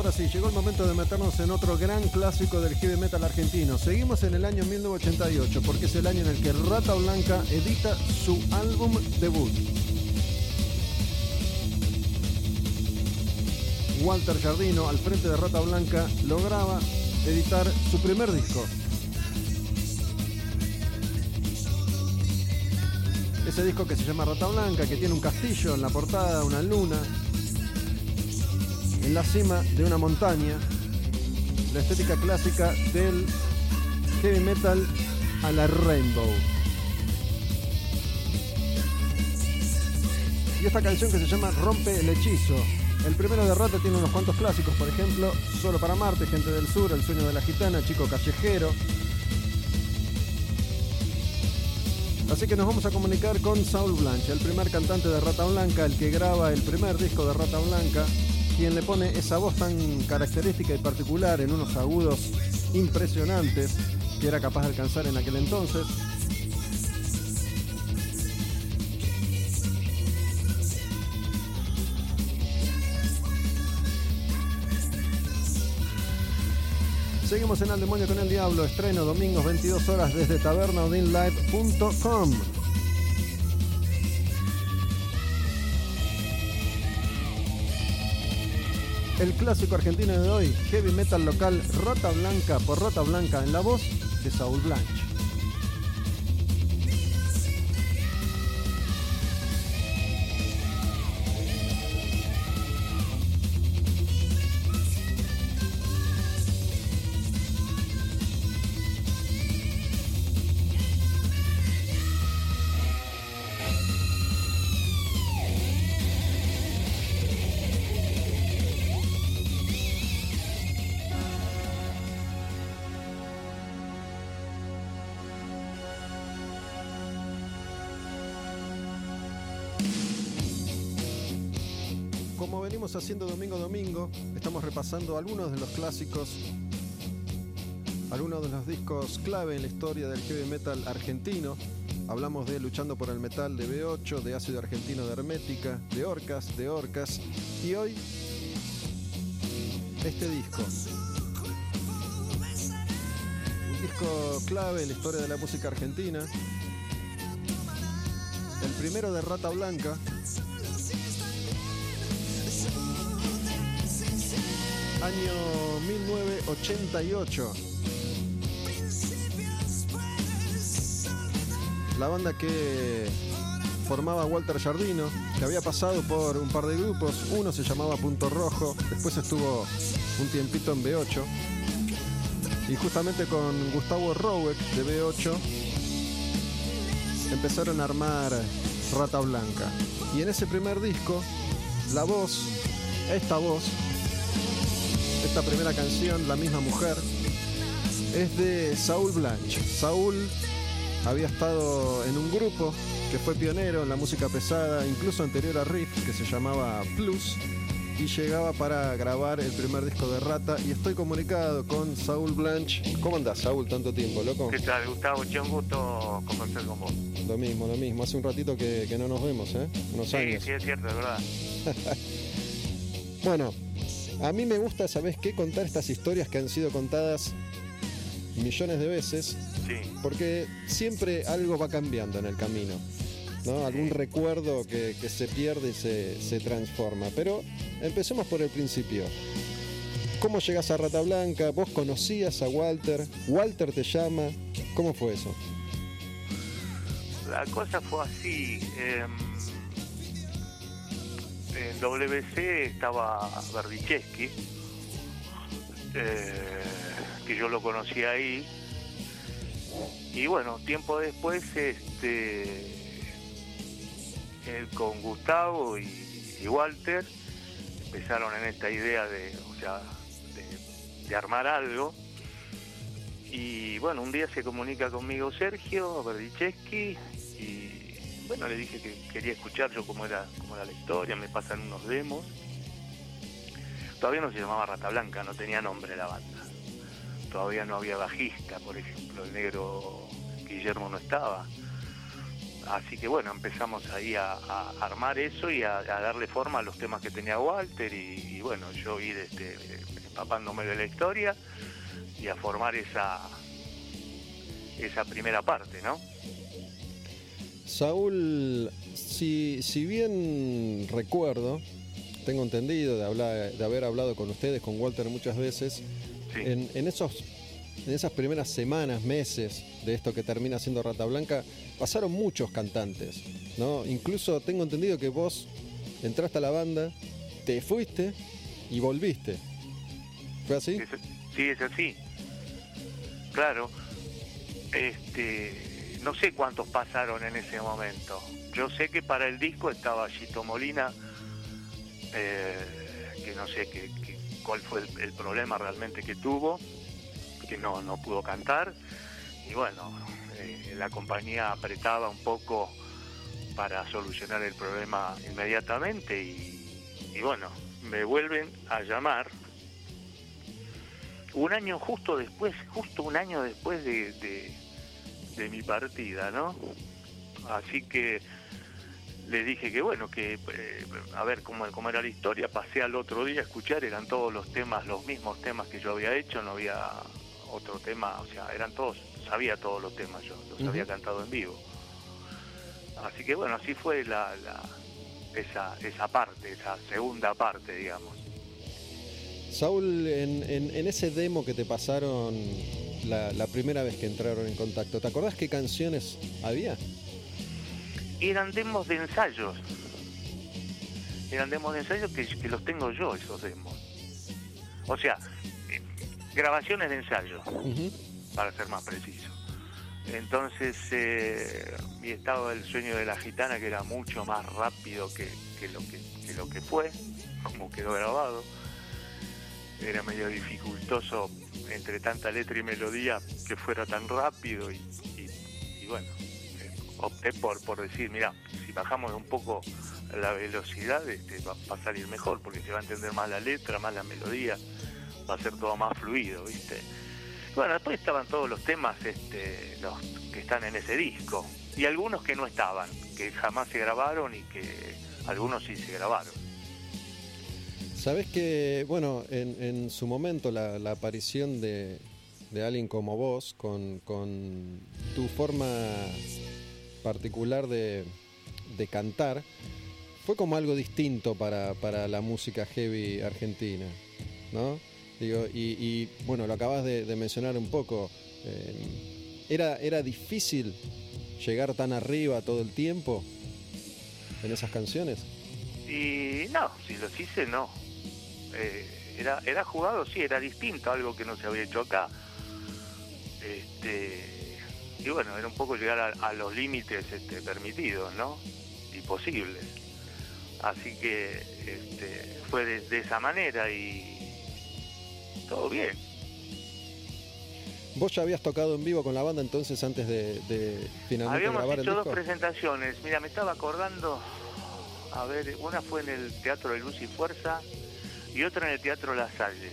Ahora sí, llegó el momento de meternos en otro gran clásico del heavy metal argentino. Seguimos en el año 1988 porque es el año en el que Rata Blanca edita su álbum debut. Walter Jardino, al frente de Rata Blanca, lograba editar su primer disco. Ese disco que se llama Rata Blanca, que tiene un castillo en la portada, una luna, en la cima de una montaña, la estética clásica del heavy metal a la Rainbow. Y esta canción que se llama Rompe el hechizo. El primero de Rata tiene unos cuantos clásicos, por ejemplo, Solo para Marte, Gente del Sur, El sueño de la gitana, Chico callejero. Así que nos vamos a comunicar con Saul Blanche, el primer cantante de Rata Blanca, el que graba el primer disco de Rata Blanca, quien le pone esa voz tan característica y particular en unos agudos impresionantes que era capaz de alcanzar en aquel entonces. Seguimos en Al Demonio con el Diablo, estreno domingos 22 horas desde tabernaudinlive.com. El clásico argentino de hoy, heavy metal local Rota Blanca por Rota Blanca en la voz de Saúl Blanche. Haciendo domingo domingo, estamos repasando algunos de los clásicos, algunos de los discos clave en la historia del heavy metal argentino. Hablamos de Luchando por el Metal de B8, de Ácido Argentino de Hermética, de Orcas, de Orcas. Y hoy, este disco. Un disco clave en la historia de la música argentina. El primero de Rata Blanca, año 1988. La banda que formaba Walter Jardino, que había pasado por un par de grupos, uno se llamaba Punto Rojo, después estuvo un tiempito en B8, y justamente con Gustavo Roweck de B8 empezaron a armar Rata Blanca. Y en ese primer disco, la voz, esta voz, esta primera canción, La misma mujer, es de Saúl Blanche. Saúl había estado en un grupo que fue pionero en la música pesada, incluso anterior a Riff, que se llamaba Plus, y llegaba para grabar el primer disco de Rata. Y estoy comunicado con Saúl Blanche. ¿Cómo andás, Saúl, tanto tiempo, loco? ¿Qué tal, Gustavo? Che, un gusto conversar con vos. Lo mismo, lo mismo. Hace un ratito que, que no nos vemos, ¿eh? Unos Sí, años. sí, es cierto, es verdad. [LAUGHS] Bueno, a mí me gusta, ¿sabes qué? Contar estas historias que han sido contadas millones de veces, Sí, porque siempre algo va cambiando en el camino. ¿no? Algún recuerdo que, que se pierde y se, se transforma. Pero empecemos por el principio. ¿Cómo llegas a Rata Blanca? ¿Vos conocías a Walter? ¿Walter te llama? ¿Cómo fue eso? la cosa fue así. em, en WC estaba Berdichevsky, eh, que yo lo conocí ahí. Y bueno, tiempo después, este, él con Gustavo y, Walter empezaron en esta idea de, o sea, de, de armar algo. Y bueno, un día se comunica conmigo Sergio Berdichevsky y bueno, le dije que quería escuchar yo cómo era, cómo era la historia, me pasan unos demos. Todavía no se llamaba Rata Blanca, no tenía nombre la banda. Todavía no había bajista, por ejemplo, el negro Guillermo no estaba. Así que bueno, empezamos ahí a, armar eso y a, darle forma a los temas que tenía Walter y, bueno, yo ir este, empapándome de la historia y a formar esa, esa primera parte, ¿no? Saúl, si, si bien recuerdo, tengo entendido de, hablar, de haber hablado con ustedes, con Walter muchas veces, en, en, esos, en esas primeras semanas, meses de esto que termina siendo Rata Blanca, pasaron muchos cantantes, ¿no? Incluso tengo entendido que vos entraste a la banda, te fuiste y volviste. ¿Fue así? Sí, es así. Claro. Este, no sé cuántos pasaron en ese momento. Yo sé que para el disco estaba Chito Molina, eh, que no sé qué, cuál fue el, problema realmente que tuvo, que no, no pudo cantar. Y bueno, eh, la compañía apretaba un poco para solucionar el problema inmediatamente y, bueno, me vuelven a llamar un año justo después, justo un año después de, de mi partida, ¿no? Así que le dije que bueno, que eh, a ver cómo, cómo era la historia, pasé al otro día a escuchar, eran todos los temas, los mismos temas que yo había hecho, no había otro tema, o sea, eran todos, sabía todos los temas yo, los había cantado en vivo. Así que bueno, así fue la, esa, esa parte, esa segunda parte, digamos. Saúl, en, en, ese demo que te pasaron la, la primera vez que entraron en contacto, ¿te acordás qué canciones había? eran demos de ensayos. Eran demos de ensayos que, los tengo yo, esos demos. O sea, eh, grabaciones de ensayo, para ser más preciso. Entonces, eh, mi estado del sueño de la gitana, que era mucho más rápido que, lo, que, lo que fue, como quedó grabado, era medio dificultoso entre tanta letra y melodía que fuera tan rápido y bueno, opté por, por decir, mira, si bajamos un poco la velocidad, este, va, a salir mejor, porque se va a entender más la letra, más la melodía, va a ser todo más fluido, ¿viste? Bueno, después estaban todos los temas este, los que están en ese disco, y algunos que no estaban, que jamás se grabaron y que algunos sí se grabaron. Sabes que, bueno, en, su momento la, aparición de, alguien como vos, con, tu forma particular de, cantar fue como algo distinto para, la música heavy argentina, ¿no? Digo, y, bueno, lo acabas de, mencionar un poco. Eh, era, ¿Era difícil llegar tan arriba todo el tiempo en esas canciones? Y no, si los hice, no. Eh, era, era jugado, sí, era distinto, algo que no se había hecho acá. Este, y bueno, era un poco llegar a, los límites este, permitidos, ¿no? Y posibles. Así que este, fue de, esa manera y todo bien. ¿Vos ya habías tocado en vivo con la banda entonces antes de, finalmente Habíamos grabar hecho dos presentaciones. Mira, me estaba acordando, a ver, una fue en el Teatro de Luz y Fuerza y otra en el Teatro La Salle.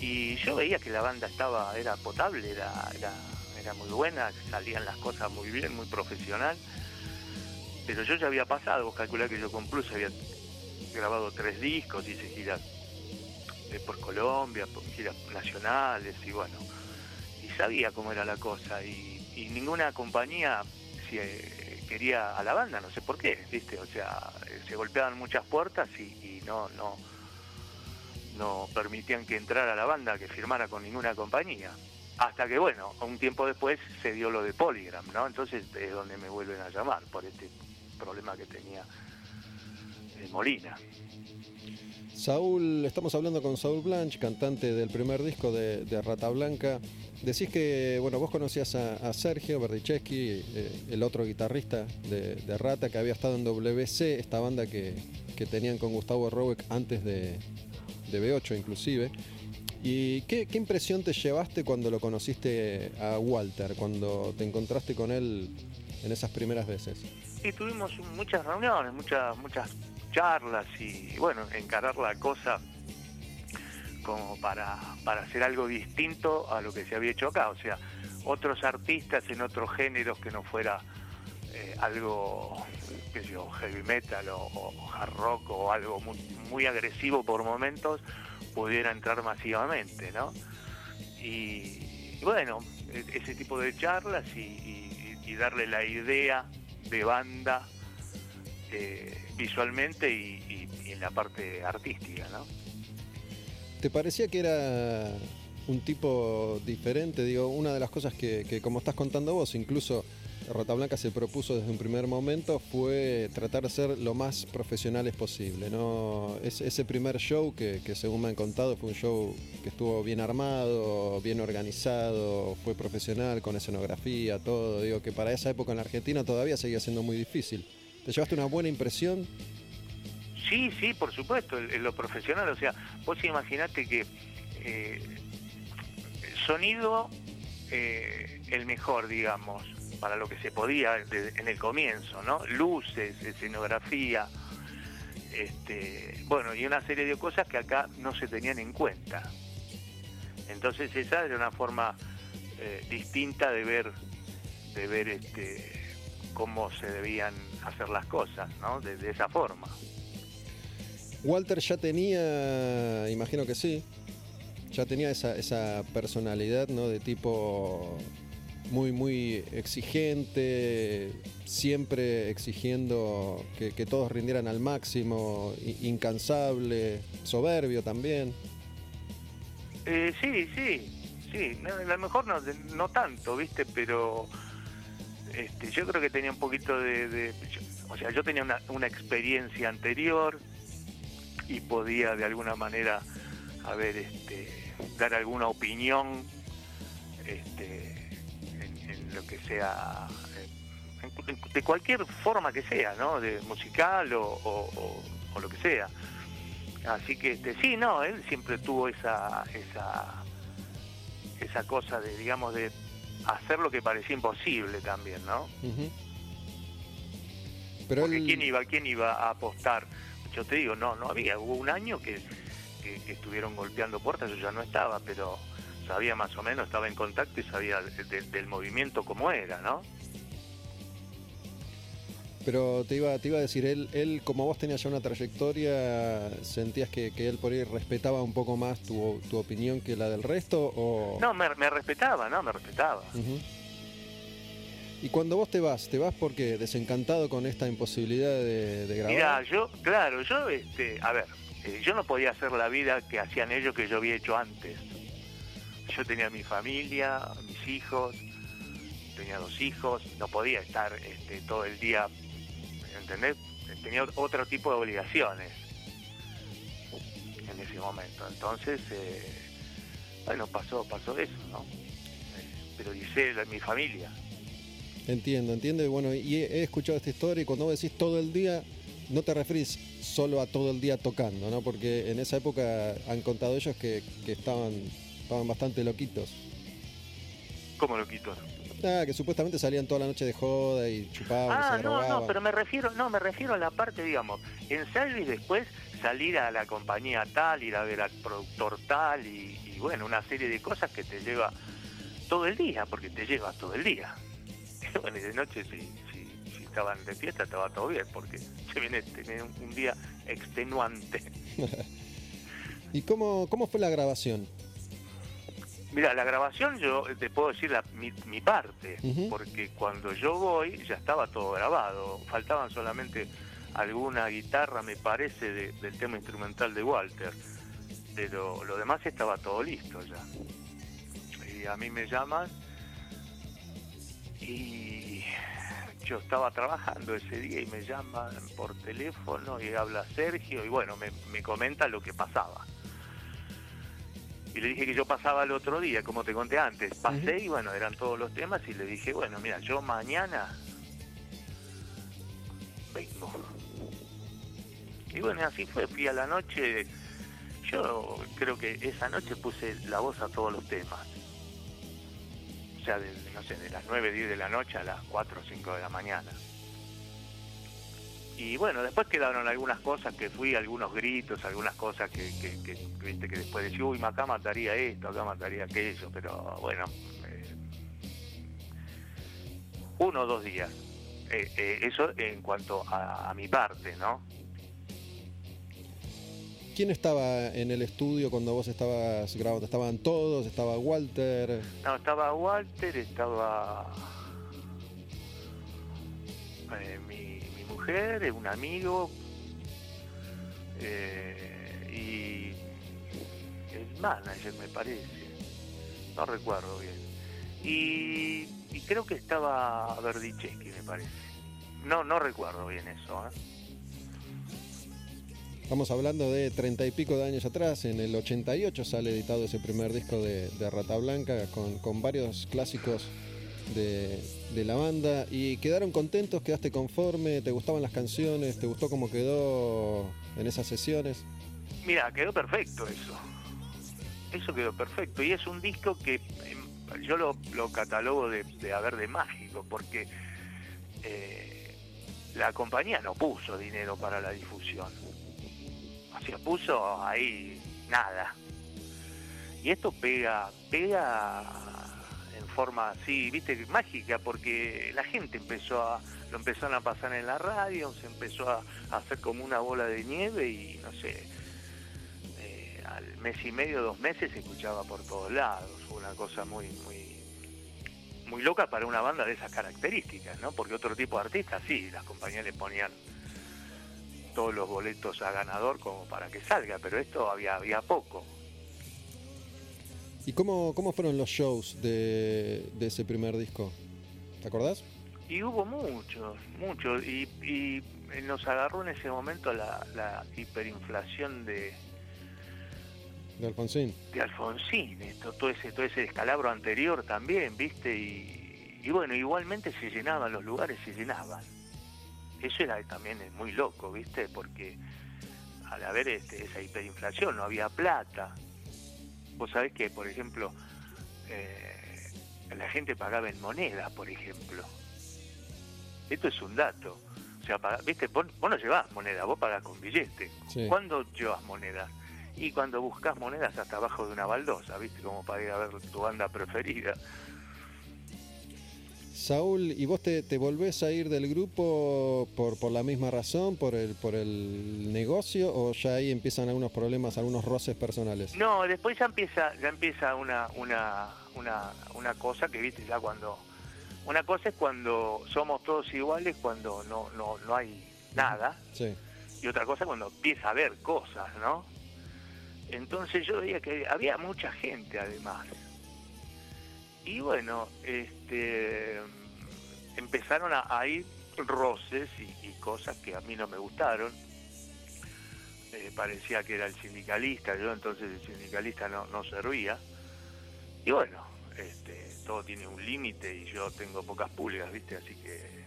Y yo veía que la banda estaba era potable era, era, muy buena salían las cosas muy bien muy profesional pero yo ya había pasado vos calculás que yo con Plus había grabado tres discos hice giras eh, por Colombia por giras nacionales y bueno y sabía cómo era la cosa y, ninguna compañía eh, quería a la banda no sé por qué viste o sea eh, se golpeaban muchas puertas y no no no permitían que entrara la banda, que firmara con ninguna compañía. Hasta que, bueno, un tiempo después se dio lo de Polygram, ¿no? Entonces es donde me vuelven a llamar por este problema que tenía Molina. Saúl, estamos hablando con Saúl Blanch, cantante del primer disco de, Rata Blanca. Decís que, bueno, vos conocías a, Sergio Berdicheschi, eh, el otro guitarrista de, Rata que había estado en WC, esta banda que, que tenían con Gustavo Roweck antes de, de B8 inclusive. ¿Y qué, impresión te llevaste cuando lo conociste a Walter, cuando te encontraste con él en esas primeras veces? Sí, tuvimos muchas reuniones, muchas, muchas charlas y bueno, encarar la cosa como para, para hacer algo distinto a lo que se había hecho acá. O sea, otros artistas en otros géneros que no fuera eh, algo, qué yo, heavy metal o, hard rock o algo muy, muy agresivo por momentos, pudiera entrar masivamente, ¿no? Y, bueno, e, ese tipo de charlas y, darle la idea de banda eh, visualmente y, en la parte artística, ¿no? ¿Te parecía que era un tipo diferente? Digo, una de las cosas que, como estás contando vos, incluso Rota Blanca se propuso desde un primer momento fue tratar de ser lo más profesionales posible. ¿no? ese primer show, que, según me han contado fue un show que estuvo bien armado, bien organizado, fue profesional, con escenografía, todo. Digo que para esa época en Argentina todavía seguía siendo muy difícil. ¿Te llevaste una buena impresión? Sí, sí, por supuesto, en lo profesional. O sea, vos imaginate que eh, sonido eh, el mejor, digamos para lo que se podía en el comienzo, ¿no? Luces, escenografía, este, bueno, y una serie de cosas que acá no se tenían en cuenta. Entonces esa era una forma eh, distinta de ver, de ver este, cómo se debían hacer las cosas, ¿no? De, esa forma. Walter ya tenía, imagino que sí, ya tenía esa, esa personalidad, ¿no? De tipo muy, muy exigente, siempre exigiendo que, todos rindieran al máximo, incansable, soberbio también. Eh, sí, sí, sí, a lo mejor no, no tanto, ¿viste? Pero este, yo creo que tenía un poquito de... o sea, yo tenía una, una experiencia anterior y podía de alguna manera, a ver, este, dar alguna opinión este, lo que sea, de cualquier forma que sea, ¿no? De musical o, lo que sea. Así que este, sí, no, él siempre tuvo esa, esa, esa cosa de, digamos, de hacer lo que parecía imposible también, ¿no? Pero Porque quién iba, quién iba a apostar. Yo te digo, no, no había. Hubo un año que, que estuvieron golpeando puertas, yo ya no estaba, pero sabía más o menos, estaba en contacto y sabía del movimiento como era, ¿no? Pero te iba, te iba a decir, él, él, como vos tenías ya una trayectoria, ¿sentías que, él por ahí respetaba un poco más tu, tu opinión que la del resto? O... No, me, respetaba, ¿no? Me respetaba. Y cuando vos te vas, ¿te vas porque desencantado con esta imposibilidad de, grabar? Mira, yo, claro, yo, este, a ver, eh, yo no podía hacer la vida que hacían ellos que yo había hecho antes yo tenía mi familia, mis hijos, tenía dos hijos, no podía estar este, todo el día, ¿entendés? Tenía otro tipo de obligaciones en ese momento. Entonces, eh, bueno, pasó, pasó eso, ¿no? Eh, pero dice mi familia. Entiendo, entiendo. Y bueno, y he, escuchado esta historia y cuando vos decís todo el día, no te referís solo a todo el día tocando, ¿no? Porque en esa época han contado ellos que, que estaban estaban bastante loquitos. ¿Cómo loquitos? Que supuestamente salían toda la noche de joda y chupaban. Ah, no, no, pero me refiero, no, me refiero a la parte, digamos, ensayo y después salir a la compañía tal, ir a ver al productor tal y, bueno, una serie de cosas que te lleva todo el día, porque te lleva todo el día. [LAUGHS] bueno, y de noche si, si, estaban de fiesta estaba todo bien, porque [LAUGHS] se viene tener un, día extenuante. [LAUGHS] ¿Y cómo, cómo fue la grabación? Mira, la grabación yo te puedo decir mi, parte, porque cuando yo voy ya estaba todo grabado, faltaban solamente alguna guitarra, me parece, del tema instrumental de Walter, pero lo demás estaba todo listo ya. Y a mí me llaman y yo estaba trabajando ese día y me llaman por teléfono y habla Sergio y bueno, me, me comenta lo que pasaba y le dije que yo pasaba el otro día, como te conté antes. Pasé y bueno, eran todos los temas y le dije, bueno, mira, yo mañana vengo. Y bueno, así fue, fui a la noche, yo creo que esa noche puse la voz a todos los temas. O sea, de, no sé, de las 9, 10 de la noche a las 4 o 5 de la mañana. Y bueno, después quedaron algunas cosas que fui, algunos gritos, algunas cosas que, que, viste que después decía, uy, acá mataría esto, acá mataría aquello, pero bueno, eh, uno o dos días. Eh, eh, eso en cuanto a, a mi parte, ¿no? ¿Quién estaba en el estudio cuando vos estabas grabando? ¿Estaban todos? ¿Estaba Walter? No, estaba Walter, estaba eh, mi mujer, un amigo eh, y el manager, me parece. No recuerdo bien. Y, y creo que estaba Verdicheschi, me parece. No, no recuerdo bien eso. ¿eh? Estamos hablando de treinta y pico de años atrás, en el 88 sale editado ese primer disco de, de Rata Blanca con, con varios clásicos de, la banda y quedaron contentos, quedaste conforme, te gustaban las canciones, te gustó cómo quedó en esas sesiones. Mira, quedó perfecto eso. Eso quedó perfecto y es un disco que em, yo lo, lo catalogo de, haber de mágico porque eh, la compañía no puso dinero para la difusión se puso ahí nada. Y esto pega, pega forma así, viste, mágica, porque la gente empezó a, lo empezaron a pasar en la radio, se empezó a, hacer como una bola de nieve y no sé, eh, al mes y medio, dos meses se escuchaba por todos lados, fue una cosa muy, muy, muy loca para una banda de esas características, ¿no? Porque otro tipo de artistas sí, las compañías le ponían todos los boletos a ganador como para que salga, pero esto había, había poco. ¿Y cómo, cómo fueron los shows de, de ese primer disco? ¿Te acordás? Y hubo muchos, muchos, y, y nos agarró en ese momento la, la hiperinflación de, de Alfonsín. De Alfonsín, esto, todo ese, todo ese descalabro anterior también, viste, y, y bueno, igualmente se llenaban los lugares, se llenaban eso era también muy loco, ¿viste? Porque al haber este, esa hiperinflación no había plata. Vos sabés que, por ejemplo, eh, la gente pagaba en moneda, por ejemplo. Esto es un dato. O sea, ¿viste? Vos, vos, no llevás moneda, vos pagás con billete. Sí. ¿Cuándo llevas monedas? Y cuando buscas monedas hasta abajo de una baldosa, ¿viste? Como para ir a ver tu banda preferida. Saúl, ¿y vos te, te, volvés a ir del grupo por, por la misma razón, por el, por el negocio, o ya ahí empiezan algunos problemas, algunos roces personales? No, después ya empieza, ya empieza una, una, una, una cosa que viste ya cuando. Una cosa es cuando somos todos iguales, cuando no, no, no hay nada. Sí. Y otra cosa cuando empieza a haber cosas, ¿no? Entonces yo veía que había mucha gente además y bueno, este, empezaron a, ir roces y, cosas que a mí no me gustaron. Eh, parecía que era el sindicalista, yo entonces el sindicalista no, no servía. Y bueno, este, todo tiene un límite y yo tengo pocas pulgas, ¿viste? Así que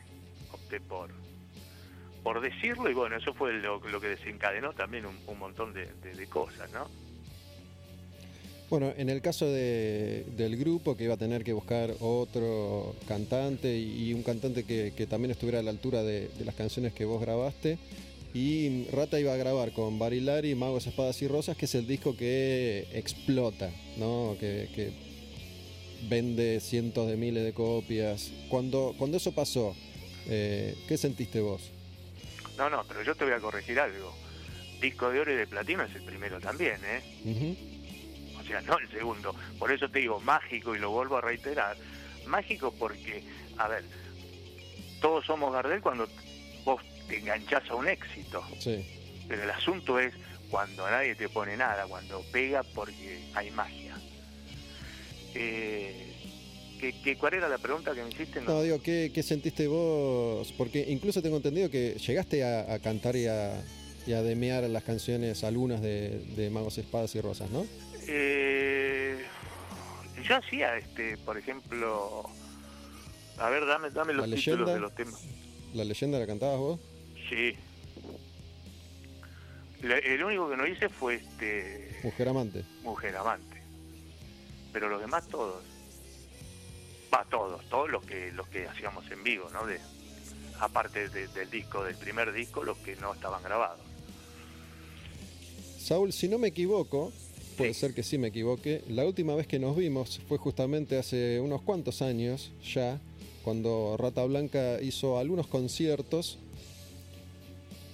opté por, por decirlo y bueno, eso fue lo, que desencadenó también un, montón de cosas, ¿no? Bueno, en el caso de, del grupo que iba a tener que buscar otro cantante y un cantante que, que también estuviera a la altura de, de, las canciones que vos grabaste, y Rata iba a grabar con Barilari, Magos, Espadas y Rosas, que es el disco que explota, ¿no? que, que vende cientos de miles de copias. Cuando, cuando eso pasó, eh, ¿qué sentiste vos? No, no, pero yo te voy a corregir algo. Disco de oro y de platino es el primero también, ¿eh? Uh -huh sea, no el segundo. Por eso te digo mágico y lo vuelvo a reiterar. Mágico porque, a ver, todos somos Gardel cuando vos te enganchás a un éxito. Sí. Pero el asunto es cuando nadie te pone nada, cuando pega porque hay magia. Eh, ¿qué, qué, cuál era la pregunta que me hiciste? No, no digo, ¿qué, ¿qué, sentiste vos? Porque incluso tengo entendido que llegaste a, a cantar y a, y a demear las canciones, algunas de, de Magos, Espadas y Rosas, ¿no? Eh, yo hacía, este, por ejemplo, a ver, dame, dame los ¿La títulos leyenda? de los temas. ¿La leyenda la cantabas vos? Sí. La, el único que no hice fue este. Mujer amante. Mujer amante. Pero los demás todos. Va, todos, todos los que los que hacíamos en vivo, ¿no? De, aparte de, del disco, del primer disco, los que no estaban grabados. Saúl, si no me equivoco, puede ser que sí me equivoque. La última vez que nos vimos fue justamente hace unos cuantos años ya cuando Rata Blanca hizo algunos conciertos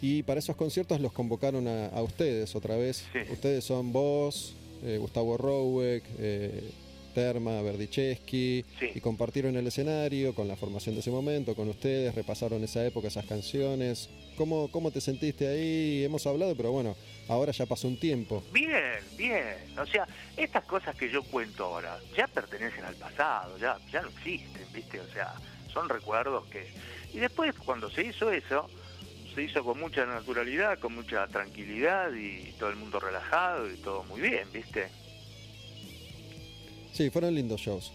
y para esos conciertos los convocaron a, ustedes otra vez. Ustedes son vos, eh, Gustavo Rowek, eh, Terma, Verdicheschi, y compartieron el escenario con la formación de ese momento, con ustedes, repasaron esa época, esas canciones. ¿Cómo, cómo te sentiste ahí? Hemos hablado, pero bueno, ahora ya pasó un tiempo. Bien, bien. O sea, estas cosas que yo cuento ahora ya pertenecen al pasado, ya, ya no existen, ¿viste? O sea, son recuerdos que... Y después, cuando se hizo eso, se hizo con mucha naturalidad, con mucha tranquilidad y todo el mundo relajado y todo muy bien, ¿viste? Sí, fueron lindos shows.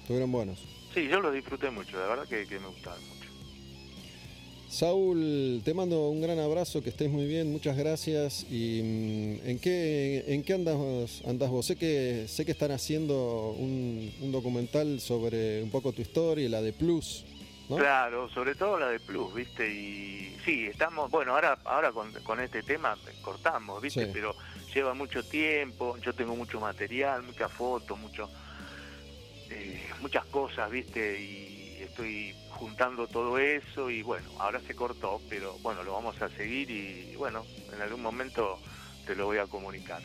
Estuvieron buenos. Sí, yo los disfruté mucho, la verdad que, me gustaron mucho. Saúl, te mando un gran abrazo, que estés muy bien, muchas gracias. ¿Y mm, en qué, en qué andas, andas vos? Sé que, sé que están haciendo un, un documental sobre un poco tu historia y la de Plus. Claro, sobre todo la de Plus, ¿viste? Y sí, estamos, bueno, ahora ahora con, con este tema cortamos, ¿viste? Pero lleva mucho tiempo, yo tengo mucho material, muchas fotos, mucho, eh, muchas cosas, ¿viste? Y estoy juntando todo eso y bueno, ahora se cortó, pero bueno, lo vamos a seguir y bueno, en algún momento te lo voy a comunicar.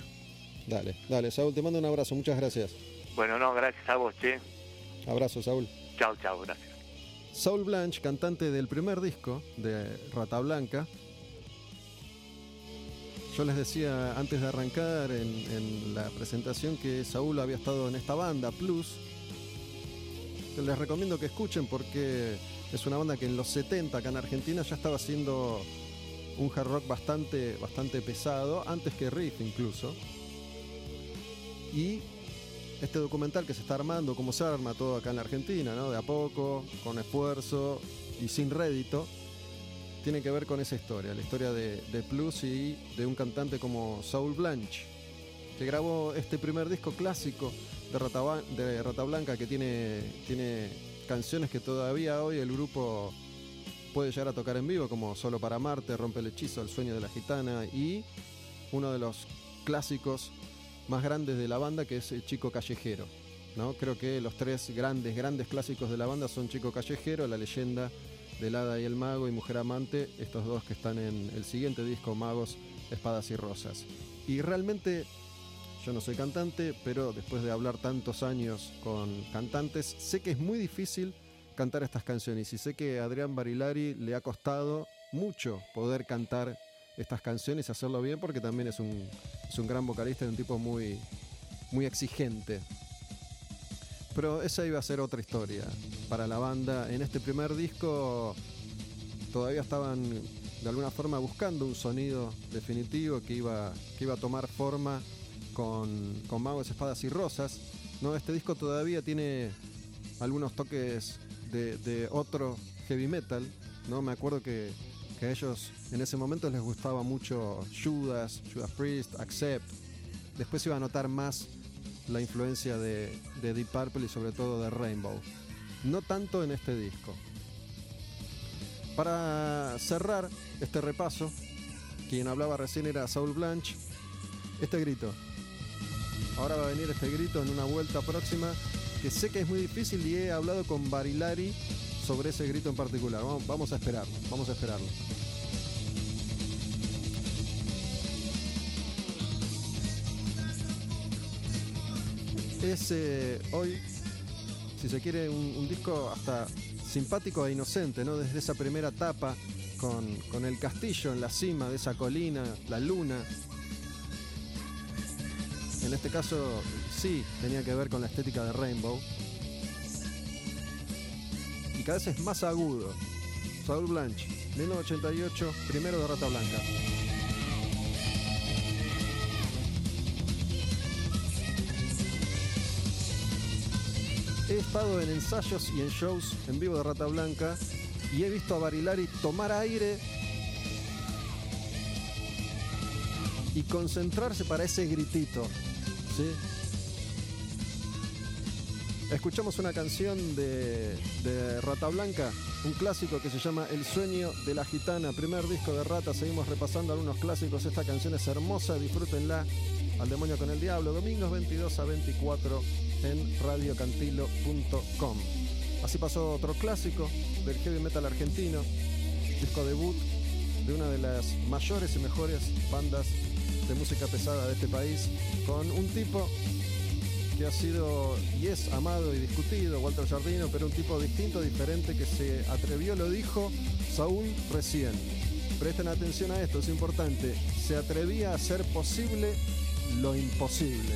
Dale, dale, Saúl, te mando un abrazo, muchas gracias. Bueno, no, gracias a vos, che. Abrazo, Saúl. Chao, chao, gracias. Saul Blanche, cantante del primer disco de Rata Blanca. Yo les decía antes de arrancar en, la presentación que Saúl había estado en esta banda, Plus. Les recomiendo que escuchen porque es una banda que en los 70 acá en Argentina ya estaba haciendo un hard rock bastante, bastante pesado, antes que Riff incluso. Y este documental que se está armando, como se arma todo acá en Argentina, ¿no? De a poco, con esfuerzo y sin rédito, tiene que ver con esa historia, la historia de, Plus y de un cantante como Saul Blanche, que grabó este primer disco clásico de Rata, de Rata Blanca que tiene, tiene canciones que todavía hoy el grupo puede llegar a tocar en vivo, como Solo para Marte, Rompe el Hechizo, El Sueño de la Gitana y uno de los clásicos más grandes de la banda, que es Chico Callejero. ¿no? Creo que los tres grandes, grandes clásicos de la banda son Chico Callejero, La leyenda del Hada y el Mago y Mujer Amante, estos dos que están en el siguiente disco, Magos, Espadas y Rosas. Y realmente, yo no soy cantante, pero después de hablar tantos años con cantantes, sé que es muy difícil cantar estas canciones y sé que a Adrián Barilari le ha costado mucho poder cantar estas canciones y hacerlo bien porque también es un, es un gran vocalista y un tipo muy, muy exigente. Pero esa iba a ser otra historia para la banda. En este primer disco todavía estaban de alguna forma buscando un sonido definitivo que iba, que iba a tomar forma con, con magos, espadas y rosas. ¿no? Este disco todavía tiene algunos toques de, de otro heavy metal. ¿no? Me acuerdo que que a ellos en ese momento les gustaba mucho Judas, Judas Priest, Accept. Después iba a notar más la influencia de, Deep Purple y sobre todo de Rainbow. No tanto en este disco. Para cerrar este repaso, quien hablaba recién era Saul Blanche. Este grito. Ahora va a venir este grito en una vuelta próxima que sé que es muy difícil y he hablado con Barilari sobre ese grito en particular. Vamos, a esperarlo, vamos a esperarlo. Es eh, hoy, si se quiere, un, disco hasta simpático e inocente, ¿no? Desde esa primera etapa con, con el castillo en la cima de esa colina, la luna. En este caso, sí, tenía que ver con la estética de Rainbow y cada vez es más agudo. Saul Blanche, 1988, primero de Rata Blanca. He estado en ensayos y en shows en vivo de Rata Blanca y he visto a Barilari tomar aire y concentrarse para ese gritito. Escuchamos una canción de, Rata Blanca, un clásico que se llama El sueño de la gitana, primer disco de Rata. Seguimos repasando algunos clásicos. Esta canción es hermosa, disfrútenla. Al demonio con el diablo, domingos 22 a 24 en radiocantilo.com. Así pasó otro clásico del heavy metal argentino, disco debut de una de las mayores y mejores bandas de música pesada de este país, con un tipo que ha sido y es amado y discutido, Walter Jardino, pero un tipo distinto, diferente, que se atrevió, lo dijo Saúl recién. Presten atención a esto, es importante. Se atrevía a hacer posible lo imposible.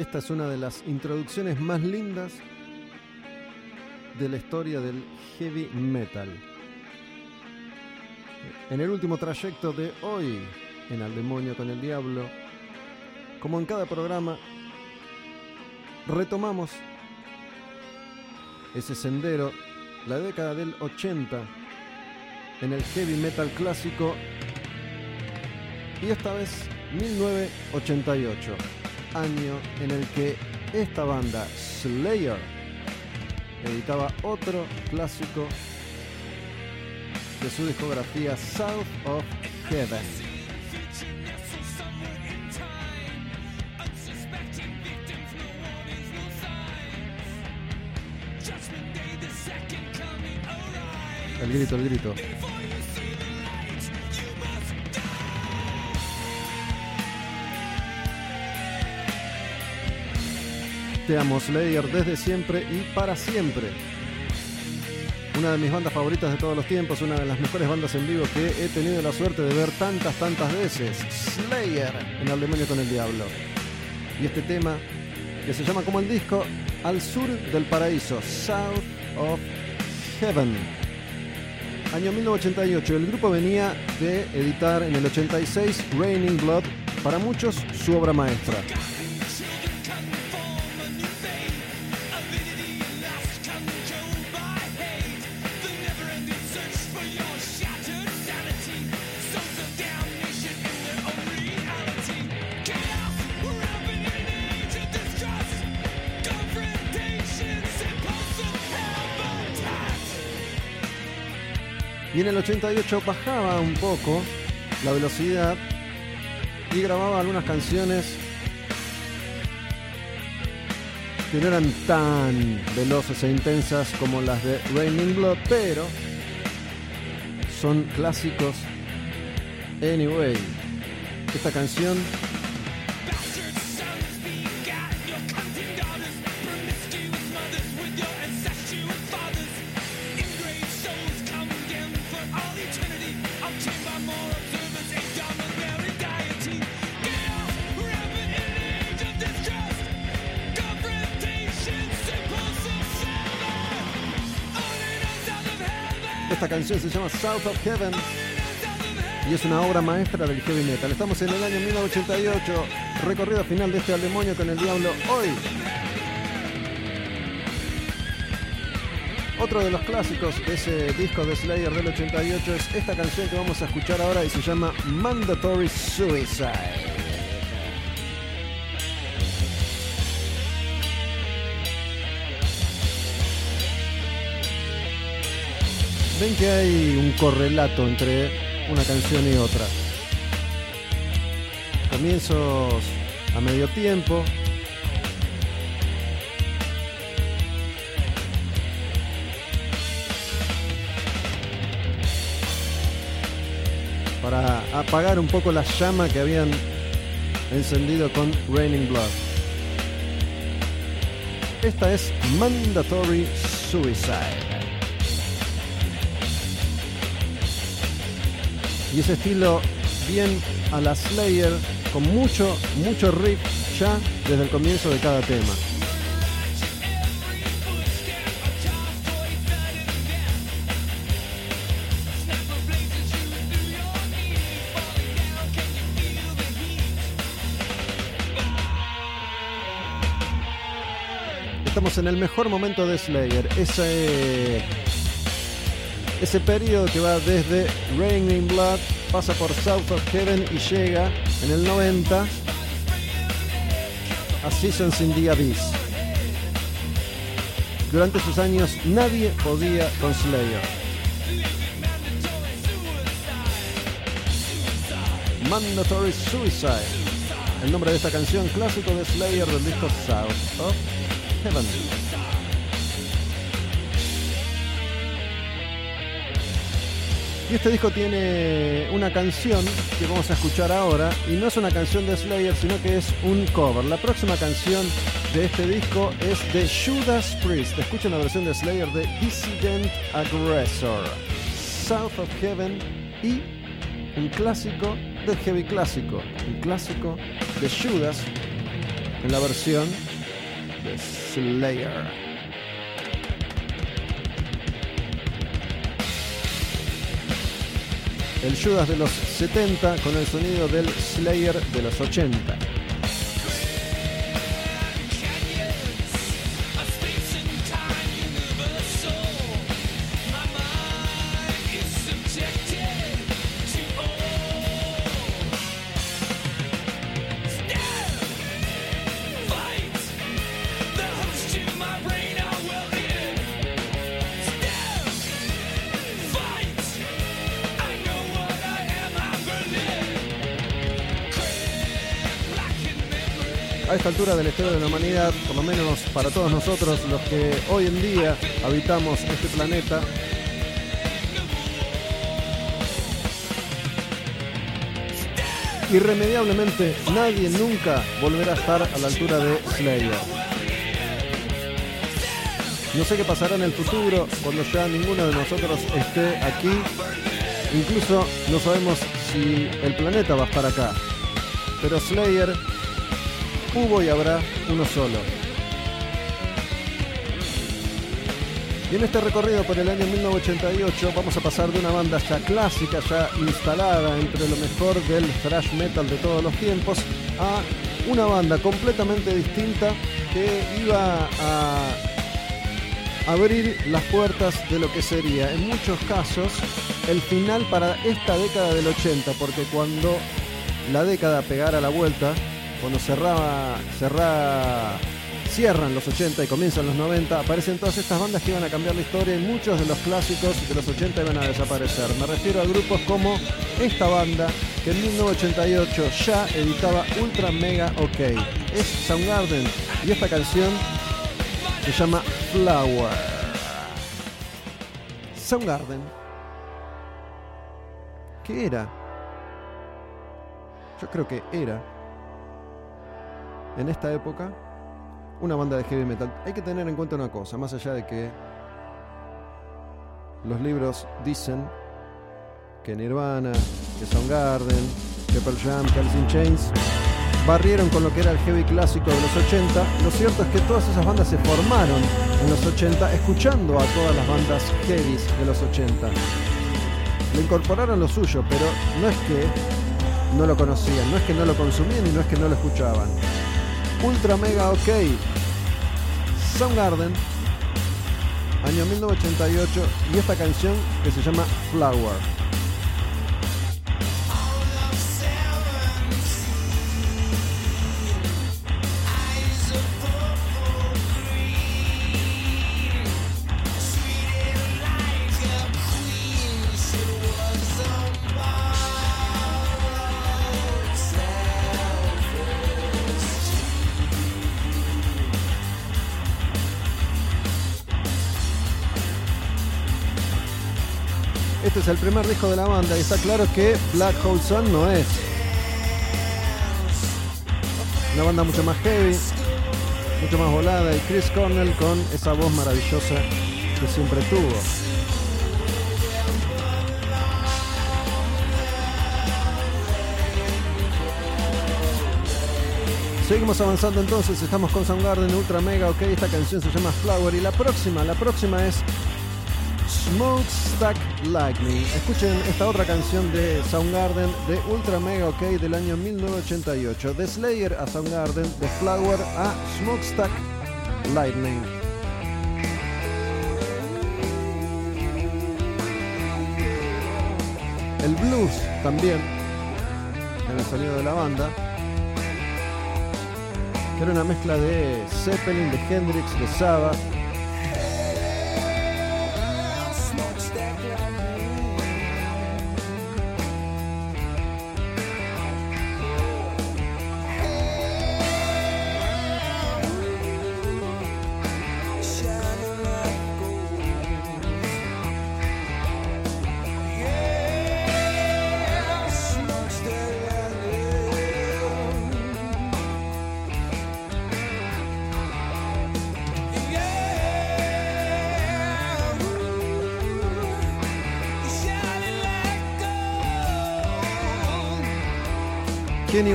Esta es una de las introducciones más lindas de la historia del heavy metal. En el último trayecto de hoy, en Al Demonio con el Diablo, como en cada programa, retomamos ese sendero, la década del 80, en el heavy metal clásico, y esta vez 1988, año en el que esta banda, Slayer, editaba otro clásico de su discografía South of Heaven. El grito, el grito. Te amo Slayer desde siempre y para siempre. Una de mis bandas favoritas de todos los tiempos, una de las mejores bandas en vivo que he tenido la suerte de ver tantas, tantas veces. Slayer en El Demonio con el Diablo. Y este tema que se llama como el disco Al Sur del Paraíso, South of Heaven. Año 1988, el grupo venía de editar en el 86 Raining Blood, para muchos su obra maestra. Y en el 88 bajaba un poco la velocidad y grababa algunas canciones que no eran tan veloces e intensas como las de Raining Blood, pero son clásicos anyway. Esta canción canción se llama South of Heaven y es una obra maestra del heavy metal. Estamos en el año 1988, recorrido final de este al demonio con el diablo hoy. Otro de los clásicos de ese disco de Slayer del 88 es esta canción que vamos a escuchar ahora y se llama Mandatory Suicide. Ven que hay un correlato entre una canción y otra. Comienzos a medio tiempo. Para apagar un poco la llama que habían encendido con Raining Blood. Esta es Mandatory Suicide. Y ese estilo bien a la Slayer con mucho, mucho riff ya desde el comienzo de cada tema. Estamos en el mejor momento de Slayer, ese ese periodo que va desde Raining Blood, pasa por South of Heaven y llega en el 90 a Seasons in the Abyss. Durante sus años nadie podía con Slayer. Mandatory Suicide, el nombre de esta canción clásico de Slayer del disco South of Heaven. Y este disco tiene una canción que vamos a escuchar ahora, y no es una canción de Slayer, sino que es un cover. La próxima canción de este disco es de Judas Priest. Escuchen la versión de Slayer de Dissident Aggressor, South of Heaven y un clásico del heavy clásico, un clásico de Judas en la versión de Slayer. El Judas de los 70 con el sonido del Slayer de los 80. A esta altura de la historia de la humanidad, por lo menos para todos nosotros, los que hoy en día habitamos este planeta, irremediablemente nadie nunca volverá a estar a la altura de Slayer. No sé qué pasará en el futuro cuando ya ninguno de nosotros esté aquí. Incluso no sabemos si el planeta va a estar acá. Pero Slayer hubo y habrá uno solo. Y en este recorrido por el año 1988 vamos a pasar de una banda ya clásica, ya instalada entre lo mejor del thrash metal de todos los tiempos, a una banda completamente distinta que iba a abrir las puertas de lo que sería en muchos casos el final para esta década del 80, porque cuando la década pegara la vuelta, cuando cerraba, cerraba, cierran los 80 y comienzan los 90, aparecen todas estas bandas que iban a cambiar la historia y muchos de los clásicos de los 80 iban a desaparecer. Me refiero a grupos como esta banda que en 1988 ya editaba Ultra Mega OK. Es Soundgarden y esta canción se llama Flower. Soundgarden. ¿Qué era? Yo creo que era en esta época una banda de heavy metal. Hay que tener en cuenta una cosa, más allá de que los libros dicen que Nirvana, que Soundgarden, que Pearl Jam, que in Chains barrieron con lo que era el heavy clásico de los 80, lo cierto es que todas esas bandas se formaron en los 80 escuchando a todas las bandas heavy de los 80. Le incorporaron lo suyo, pero no es que no lo conocían, no es que no lo consumían y no es que no lo escuchaban. Ultra Mega OK. Soundgarden, año 1988, y esta canción que se llama Flower. Primer disco de la banda y está claro que Black Hole Sun no es. Una banda mucho más heavy, mucho más volada y Chris Cornell con esa voz maravillosa que siempre tuvo. Seguimos avanzando entonces, estamos con Soundgarden Ultra Mega, ok, esta canción se llama Flower y la próxima, la próxima es Lightning. Escuchen esta otra canción de Soundgarden de Ultra Mega OK del año 1988. De Slayer a Soundgarden, de Flower a Smokestack Lightning. El blues también en el sonido de la banda. Que era una mezcla de Zeppelin, de Hendrix, de Sabbath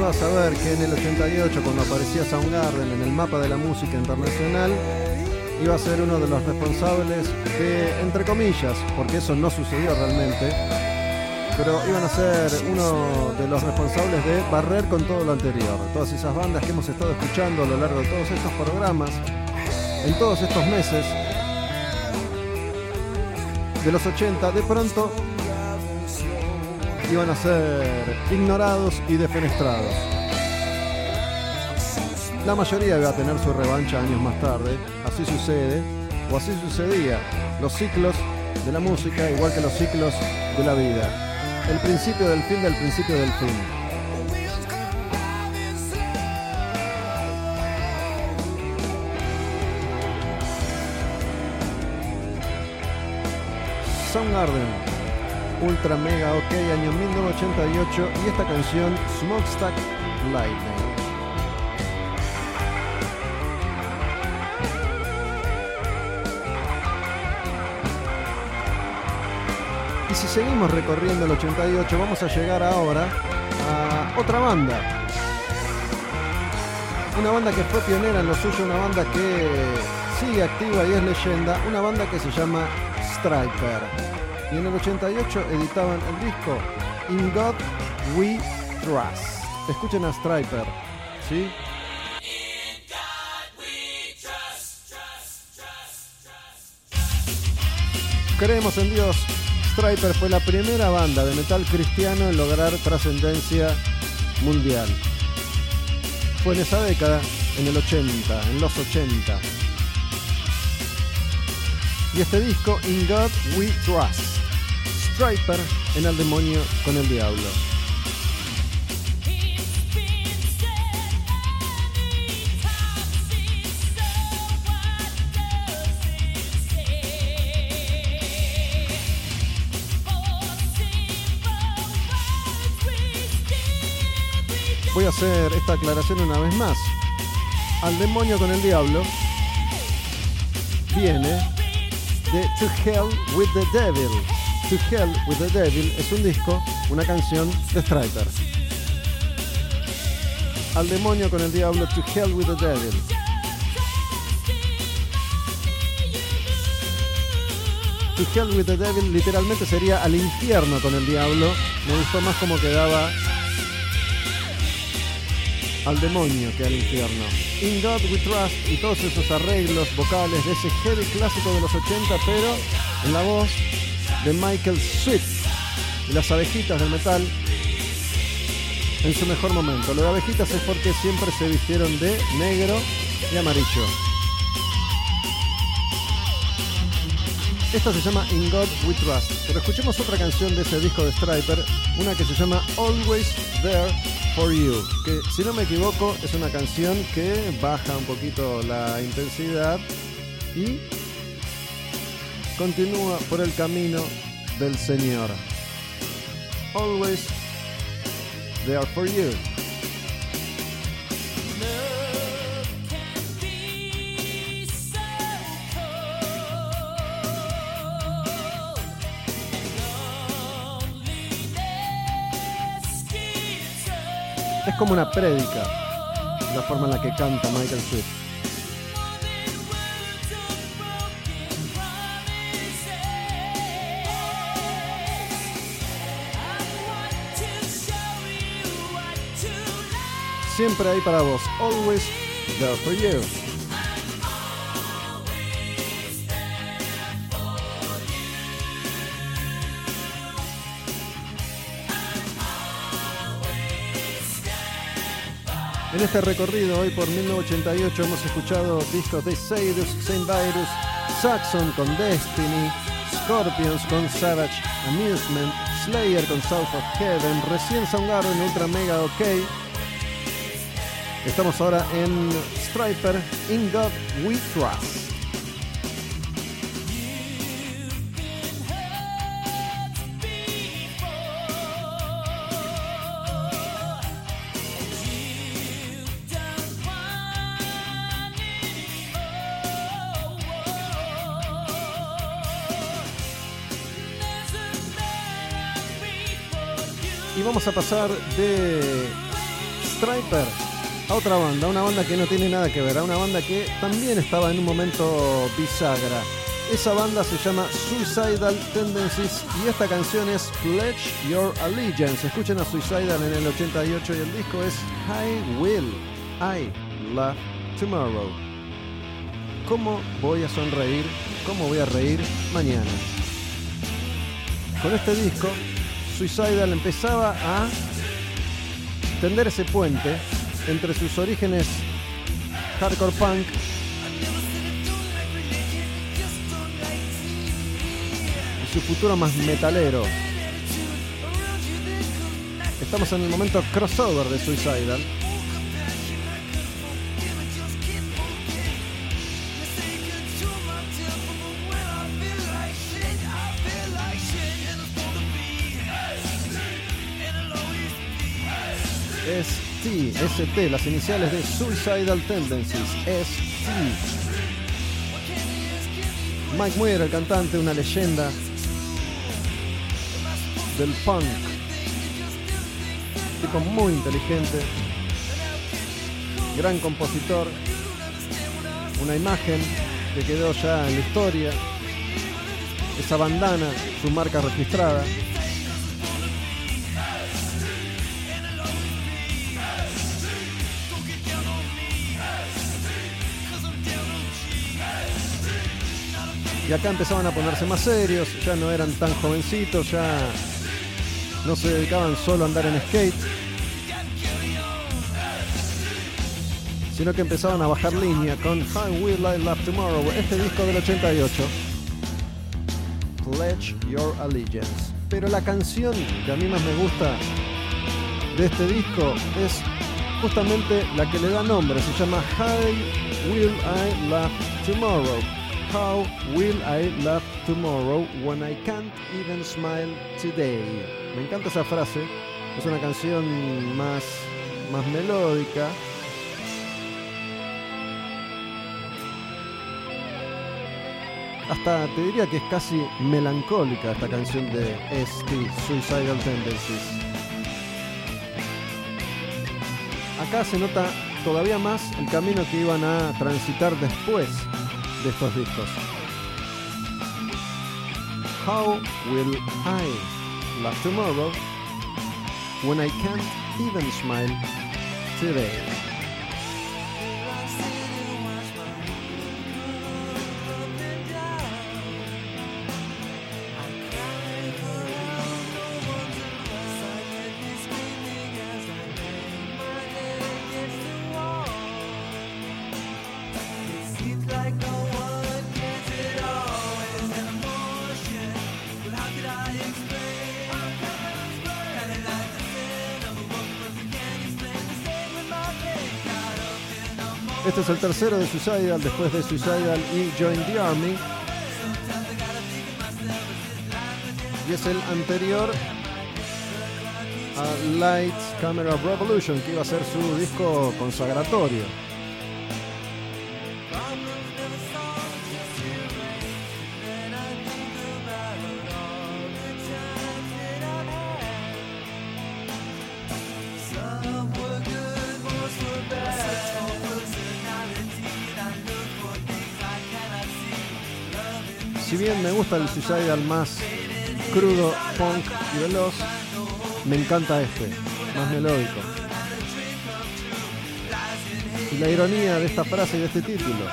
¿Quién iba a saber que en el 88, cuando aparecía Soundgarden en el mapa de la música internacional, iba a ser uno de los responsables de, entre comillas, porque eso no sucedió realmente, pero iban a ser uno de los responsables de barrer con todo lo anterior. Todas esas bandas que hemos estado escuchando a lo largo de todos estos programas, en todos estos meses, de los 80, de pronto iban a ser ignorados y defenestrados. La mayoría iba a tener su revancha años más tarde, así sucede, o así sucedía. Los ciclos de la música, igual que los ciclos de la vida. El principio del fin del principio del fin. Soundgarden, Ultra Mega OK, año 1988, y esta canción Smokestack Lightning. Y si seguimos recorriendo el 88, vamos a llegar ahora a otra banda. Una banda que fue pionera en lo suyo, una banda que sigue activa y es leyenda, una banda que se llama Striper. Y en el 88 editaban el disco In God We Trust. Escuchen a Striper, ¿sí? Creemos en Dios. Striper fue la primera banda de metal cristiano en lograr trascendencia mundial. Fue en esa década, en el 80, en los 80. Y este disco, In God We Trust. Striper en el demonio con el diablo. Voy a hacer esta aclaración una vez más. Al demonio con el diablo viene de To Hell with the Devil. To Hell with the Devil es un disco, una canción de Striper. Al demonio con el diablo, To Hell with the Devil. To Hell with the Devil literalmente sería al infierno con el diablo. Me gustó más como quedaba al demonio que al infierno. In God We Trust y todos esos arreglos vocales de ese heavy clásico de los 80, pero en la voz de Michael Swift y las abejitas del metal en su mejor momento. Lo de abejitas es porque siempre se vistieron de negro y amarillo. Esta se llama In God We Trust, pero escuchemos otra canción de ese disco de Striper, una que se llama Always There for You, que si no me equivoco es una canción que baja un poquito la intensidad y continúa por el camino del Señor. Always there for you. Es como una prédica la forma en la que canta Michael Swift. Siempre hay para vos. Always there for you. En este recorrido hoy por 1988 hemos escuchado discos de Cyrus, Saint Virus, Saxon con Destiny, Scorpions con Savage Amusement, Slayer con South of Heaven, recién Soundgarden Ultra Mega OK. Estamos ahora en Striper, In God We Trust. Y vamos a pasar de Striper a otra banda, una banda que no tiene nada que ver, a una banda que también estaba en un momento bisagra. Esa banda se llama Suicidal Tendencies y esta canción es Pledge Your Allegiance. Escuchen a Suicidal en el 88 y el disco es I Will, I Love Tomorrow. ¿Cómo voy a sonreír? ¿Cómo voy a reír mañana? Con este disco, Suicidal empezaba a tender ese puente entre sus orígenes hardcore punk y su futuro más metalero. Estamos en el momento crossover de Suicidal. ST, las iniciales de Suicidal Tendencies, ST. Mike Muir, el cantante, una leyenda del punk. Tipo muy inteligente, gran compositor, una imagen que quedó ya en la historia, esa bandana, su marca registrada. Y acá empezaban a ponerse más serios, ya no eran tan jovencitos, ya no se dedicaban solo a andar en skate, sino que empezaban a bajar línea con How Will I Love Tomorrow, este disco del 88. Pledge Your Allegiance. Pero la canción que a mí más me gusta de este disco es justamente la que le da nombre, se llama How Will I Love Tomorrow. How will I love tomorrow when I can't even smile today? Me encanta esa frase. Es una canción más, más melódica. Hasta te diría que es casi melancólica esta canción de ST, Suicidal Tendencies. Acá se nota todavía más el camino que iban a transitar después de estos discos. How will I love tomorrow when I can't even smile today? Este es el tercero de Suicidal, después de Suicidal y Join the Army. Y es el anterior a Lights Camera Revolution, que iba a ser su disco consagratorio. Gusta el Suicidal más crudo, punk y veloz, me encanta este, más melódico. Y la ironía de esta frase y de este título.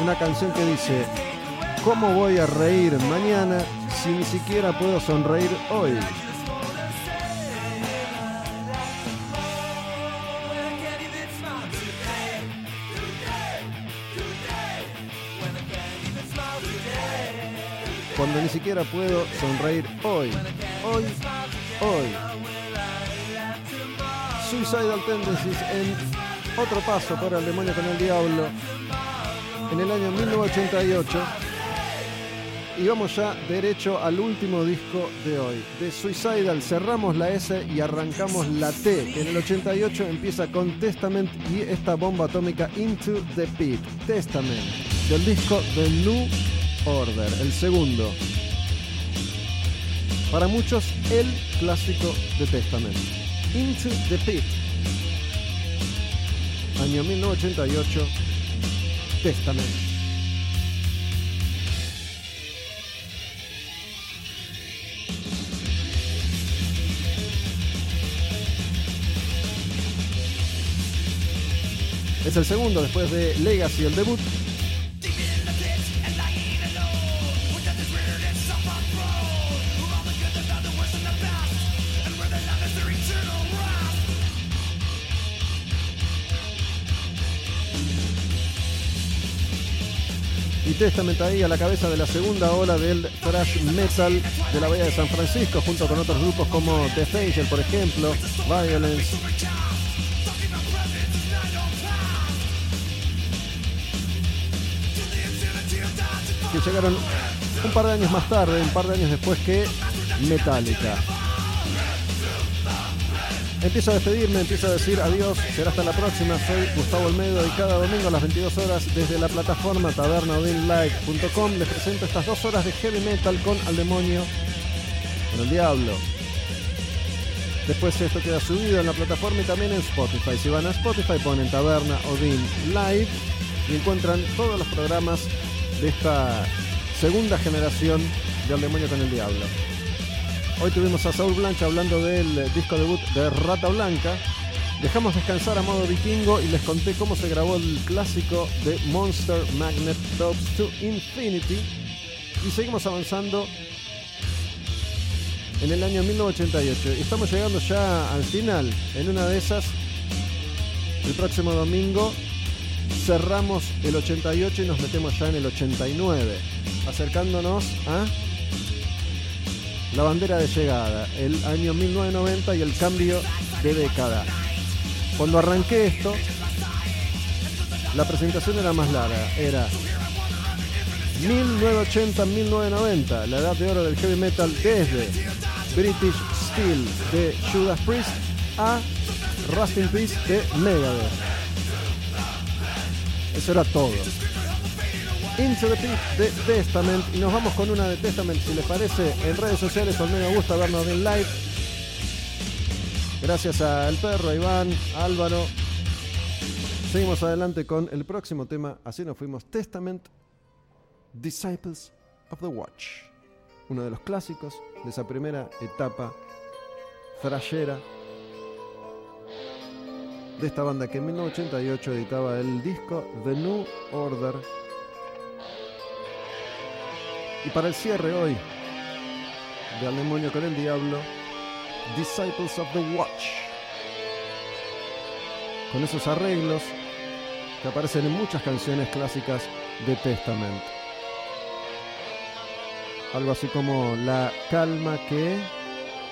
Una canción que dice, ¿cómo voy a reír mañana si ni siquiera puedo sonreír hoy? Cuando ni siquiera puedo sonreír hoy, hoy, hoy. Suicidal Tendencies en otro paso por el demonio con el diablo en el año 1988. Y vamos ya derecho al último disco de hoy. De Suicidal cerramos la S y arrancamos la T, que en el 88 empieza con Testament y esta bomba atómica Into the Pit. Testament, del disco The New Order, el segundo. Para muchos, el clásico de Testament. Into the Pit. Año 1988. Testament. Es el segundo después de Legacy, el debut. Y Testament ahí a la cabeza de la segunda ola del thrash metal de la Bahía de San Francisco, junto con otros grupos como Death Angel, por ejemplo, Violence, que llegaron un par de años más tarde, un par de años después que Metallica. Empiezo a despedirme, empiezo a decir adiós, será hasta la próxima. Soy Gustavo Olmedo y cada domingo a las 22 horas desde la plataforma tabernaudinlive.com les presento estas dos horas de heavy metal con Al Demonio, con el Diablo. Después esto queda subido en la plataforma y también en Spotify. Si van a Spotify ponen Taberna Odin Live y encuentran todos los programas de esta segunda generación de Al Demonio con el Diablo. Hoy tuvimos a Saul Blanche hablando del disco debut de Rata Blanca. Dejamos descansar a modo vikingo y les conté cómo se grabó el clásico de Monster Magnet Tops to Infinity. Y seguimos avanzando en el año 1988. Y estamos llegando ya al final. En una de esas, el próximo domingo, cerramos el 88 y nos metemos ya en el 89. Acercándonos a la bandera de llegada, el año 1990 y el cambio de década. Cuando arranqué esto, la presentación era más larga, era 1980-1990, la edad de oro del heavy metal desde British Steel de Judas Priest a Rust in Peace de Megadeth. Eso era todo. Into the de Testament. Y nos vamos con una de Testament, si les parece, en redes sociales. Con me gusta vernos en live. Gracias al perro, a Iván, a Álvaro. Seguimos adelante con el próximo tema. Así nos fuimos. Testament, Disciples of the Watch. Uno de los clásicos de esa primera etapa thrashera de esta banda que en 1988 editaba el disco The New Order y para el cierre hoy de Al Demonio con el Diablo, Disciples of the Watch. Con esos arreglos que aparecen en muchas canciones clásicas de Testament. Algo así como la calma que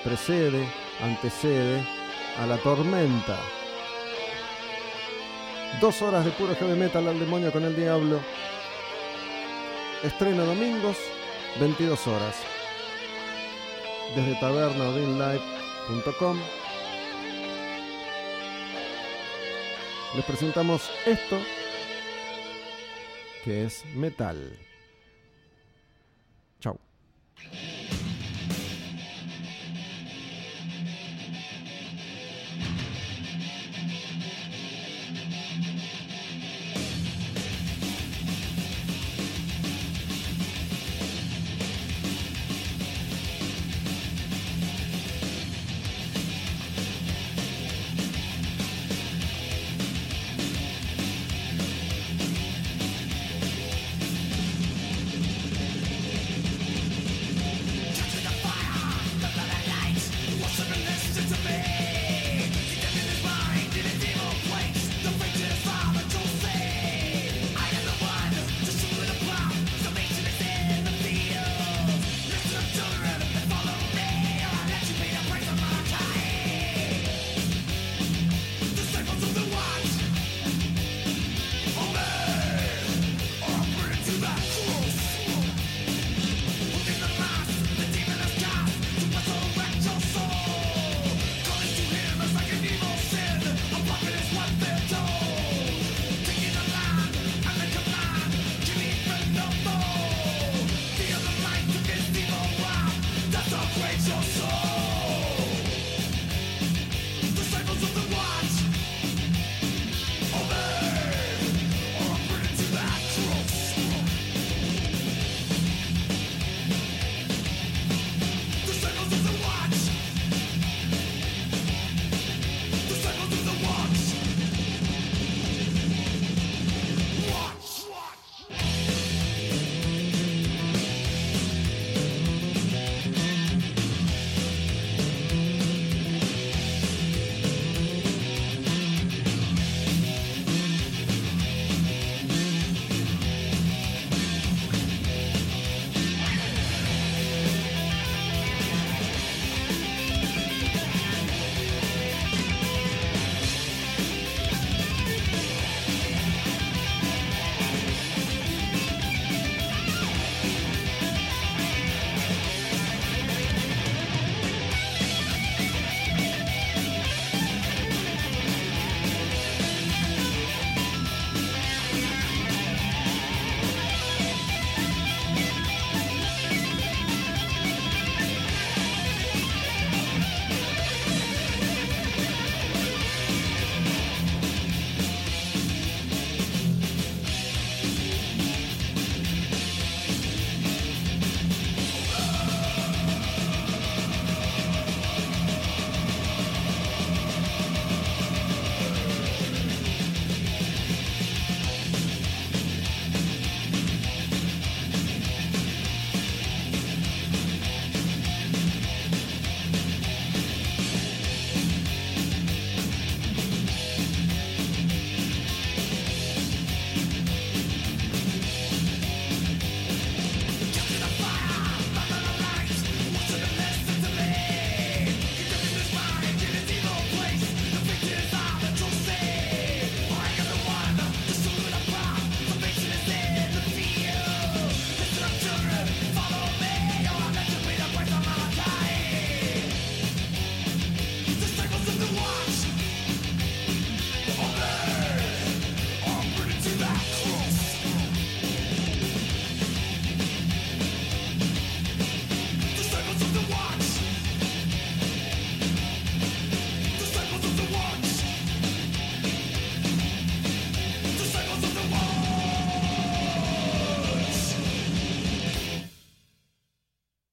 precede, antecede a la tormenta. Dos horas de puro heavy metal al demonio con el diablo. Estreno domingos, 22 horas. Desde tabernaodinlive.com les presentamos esto que es metal. Chao.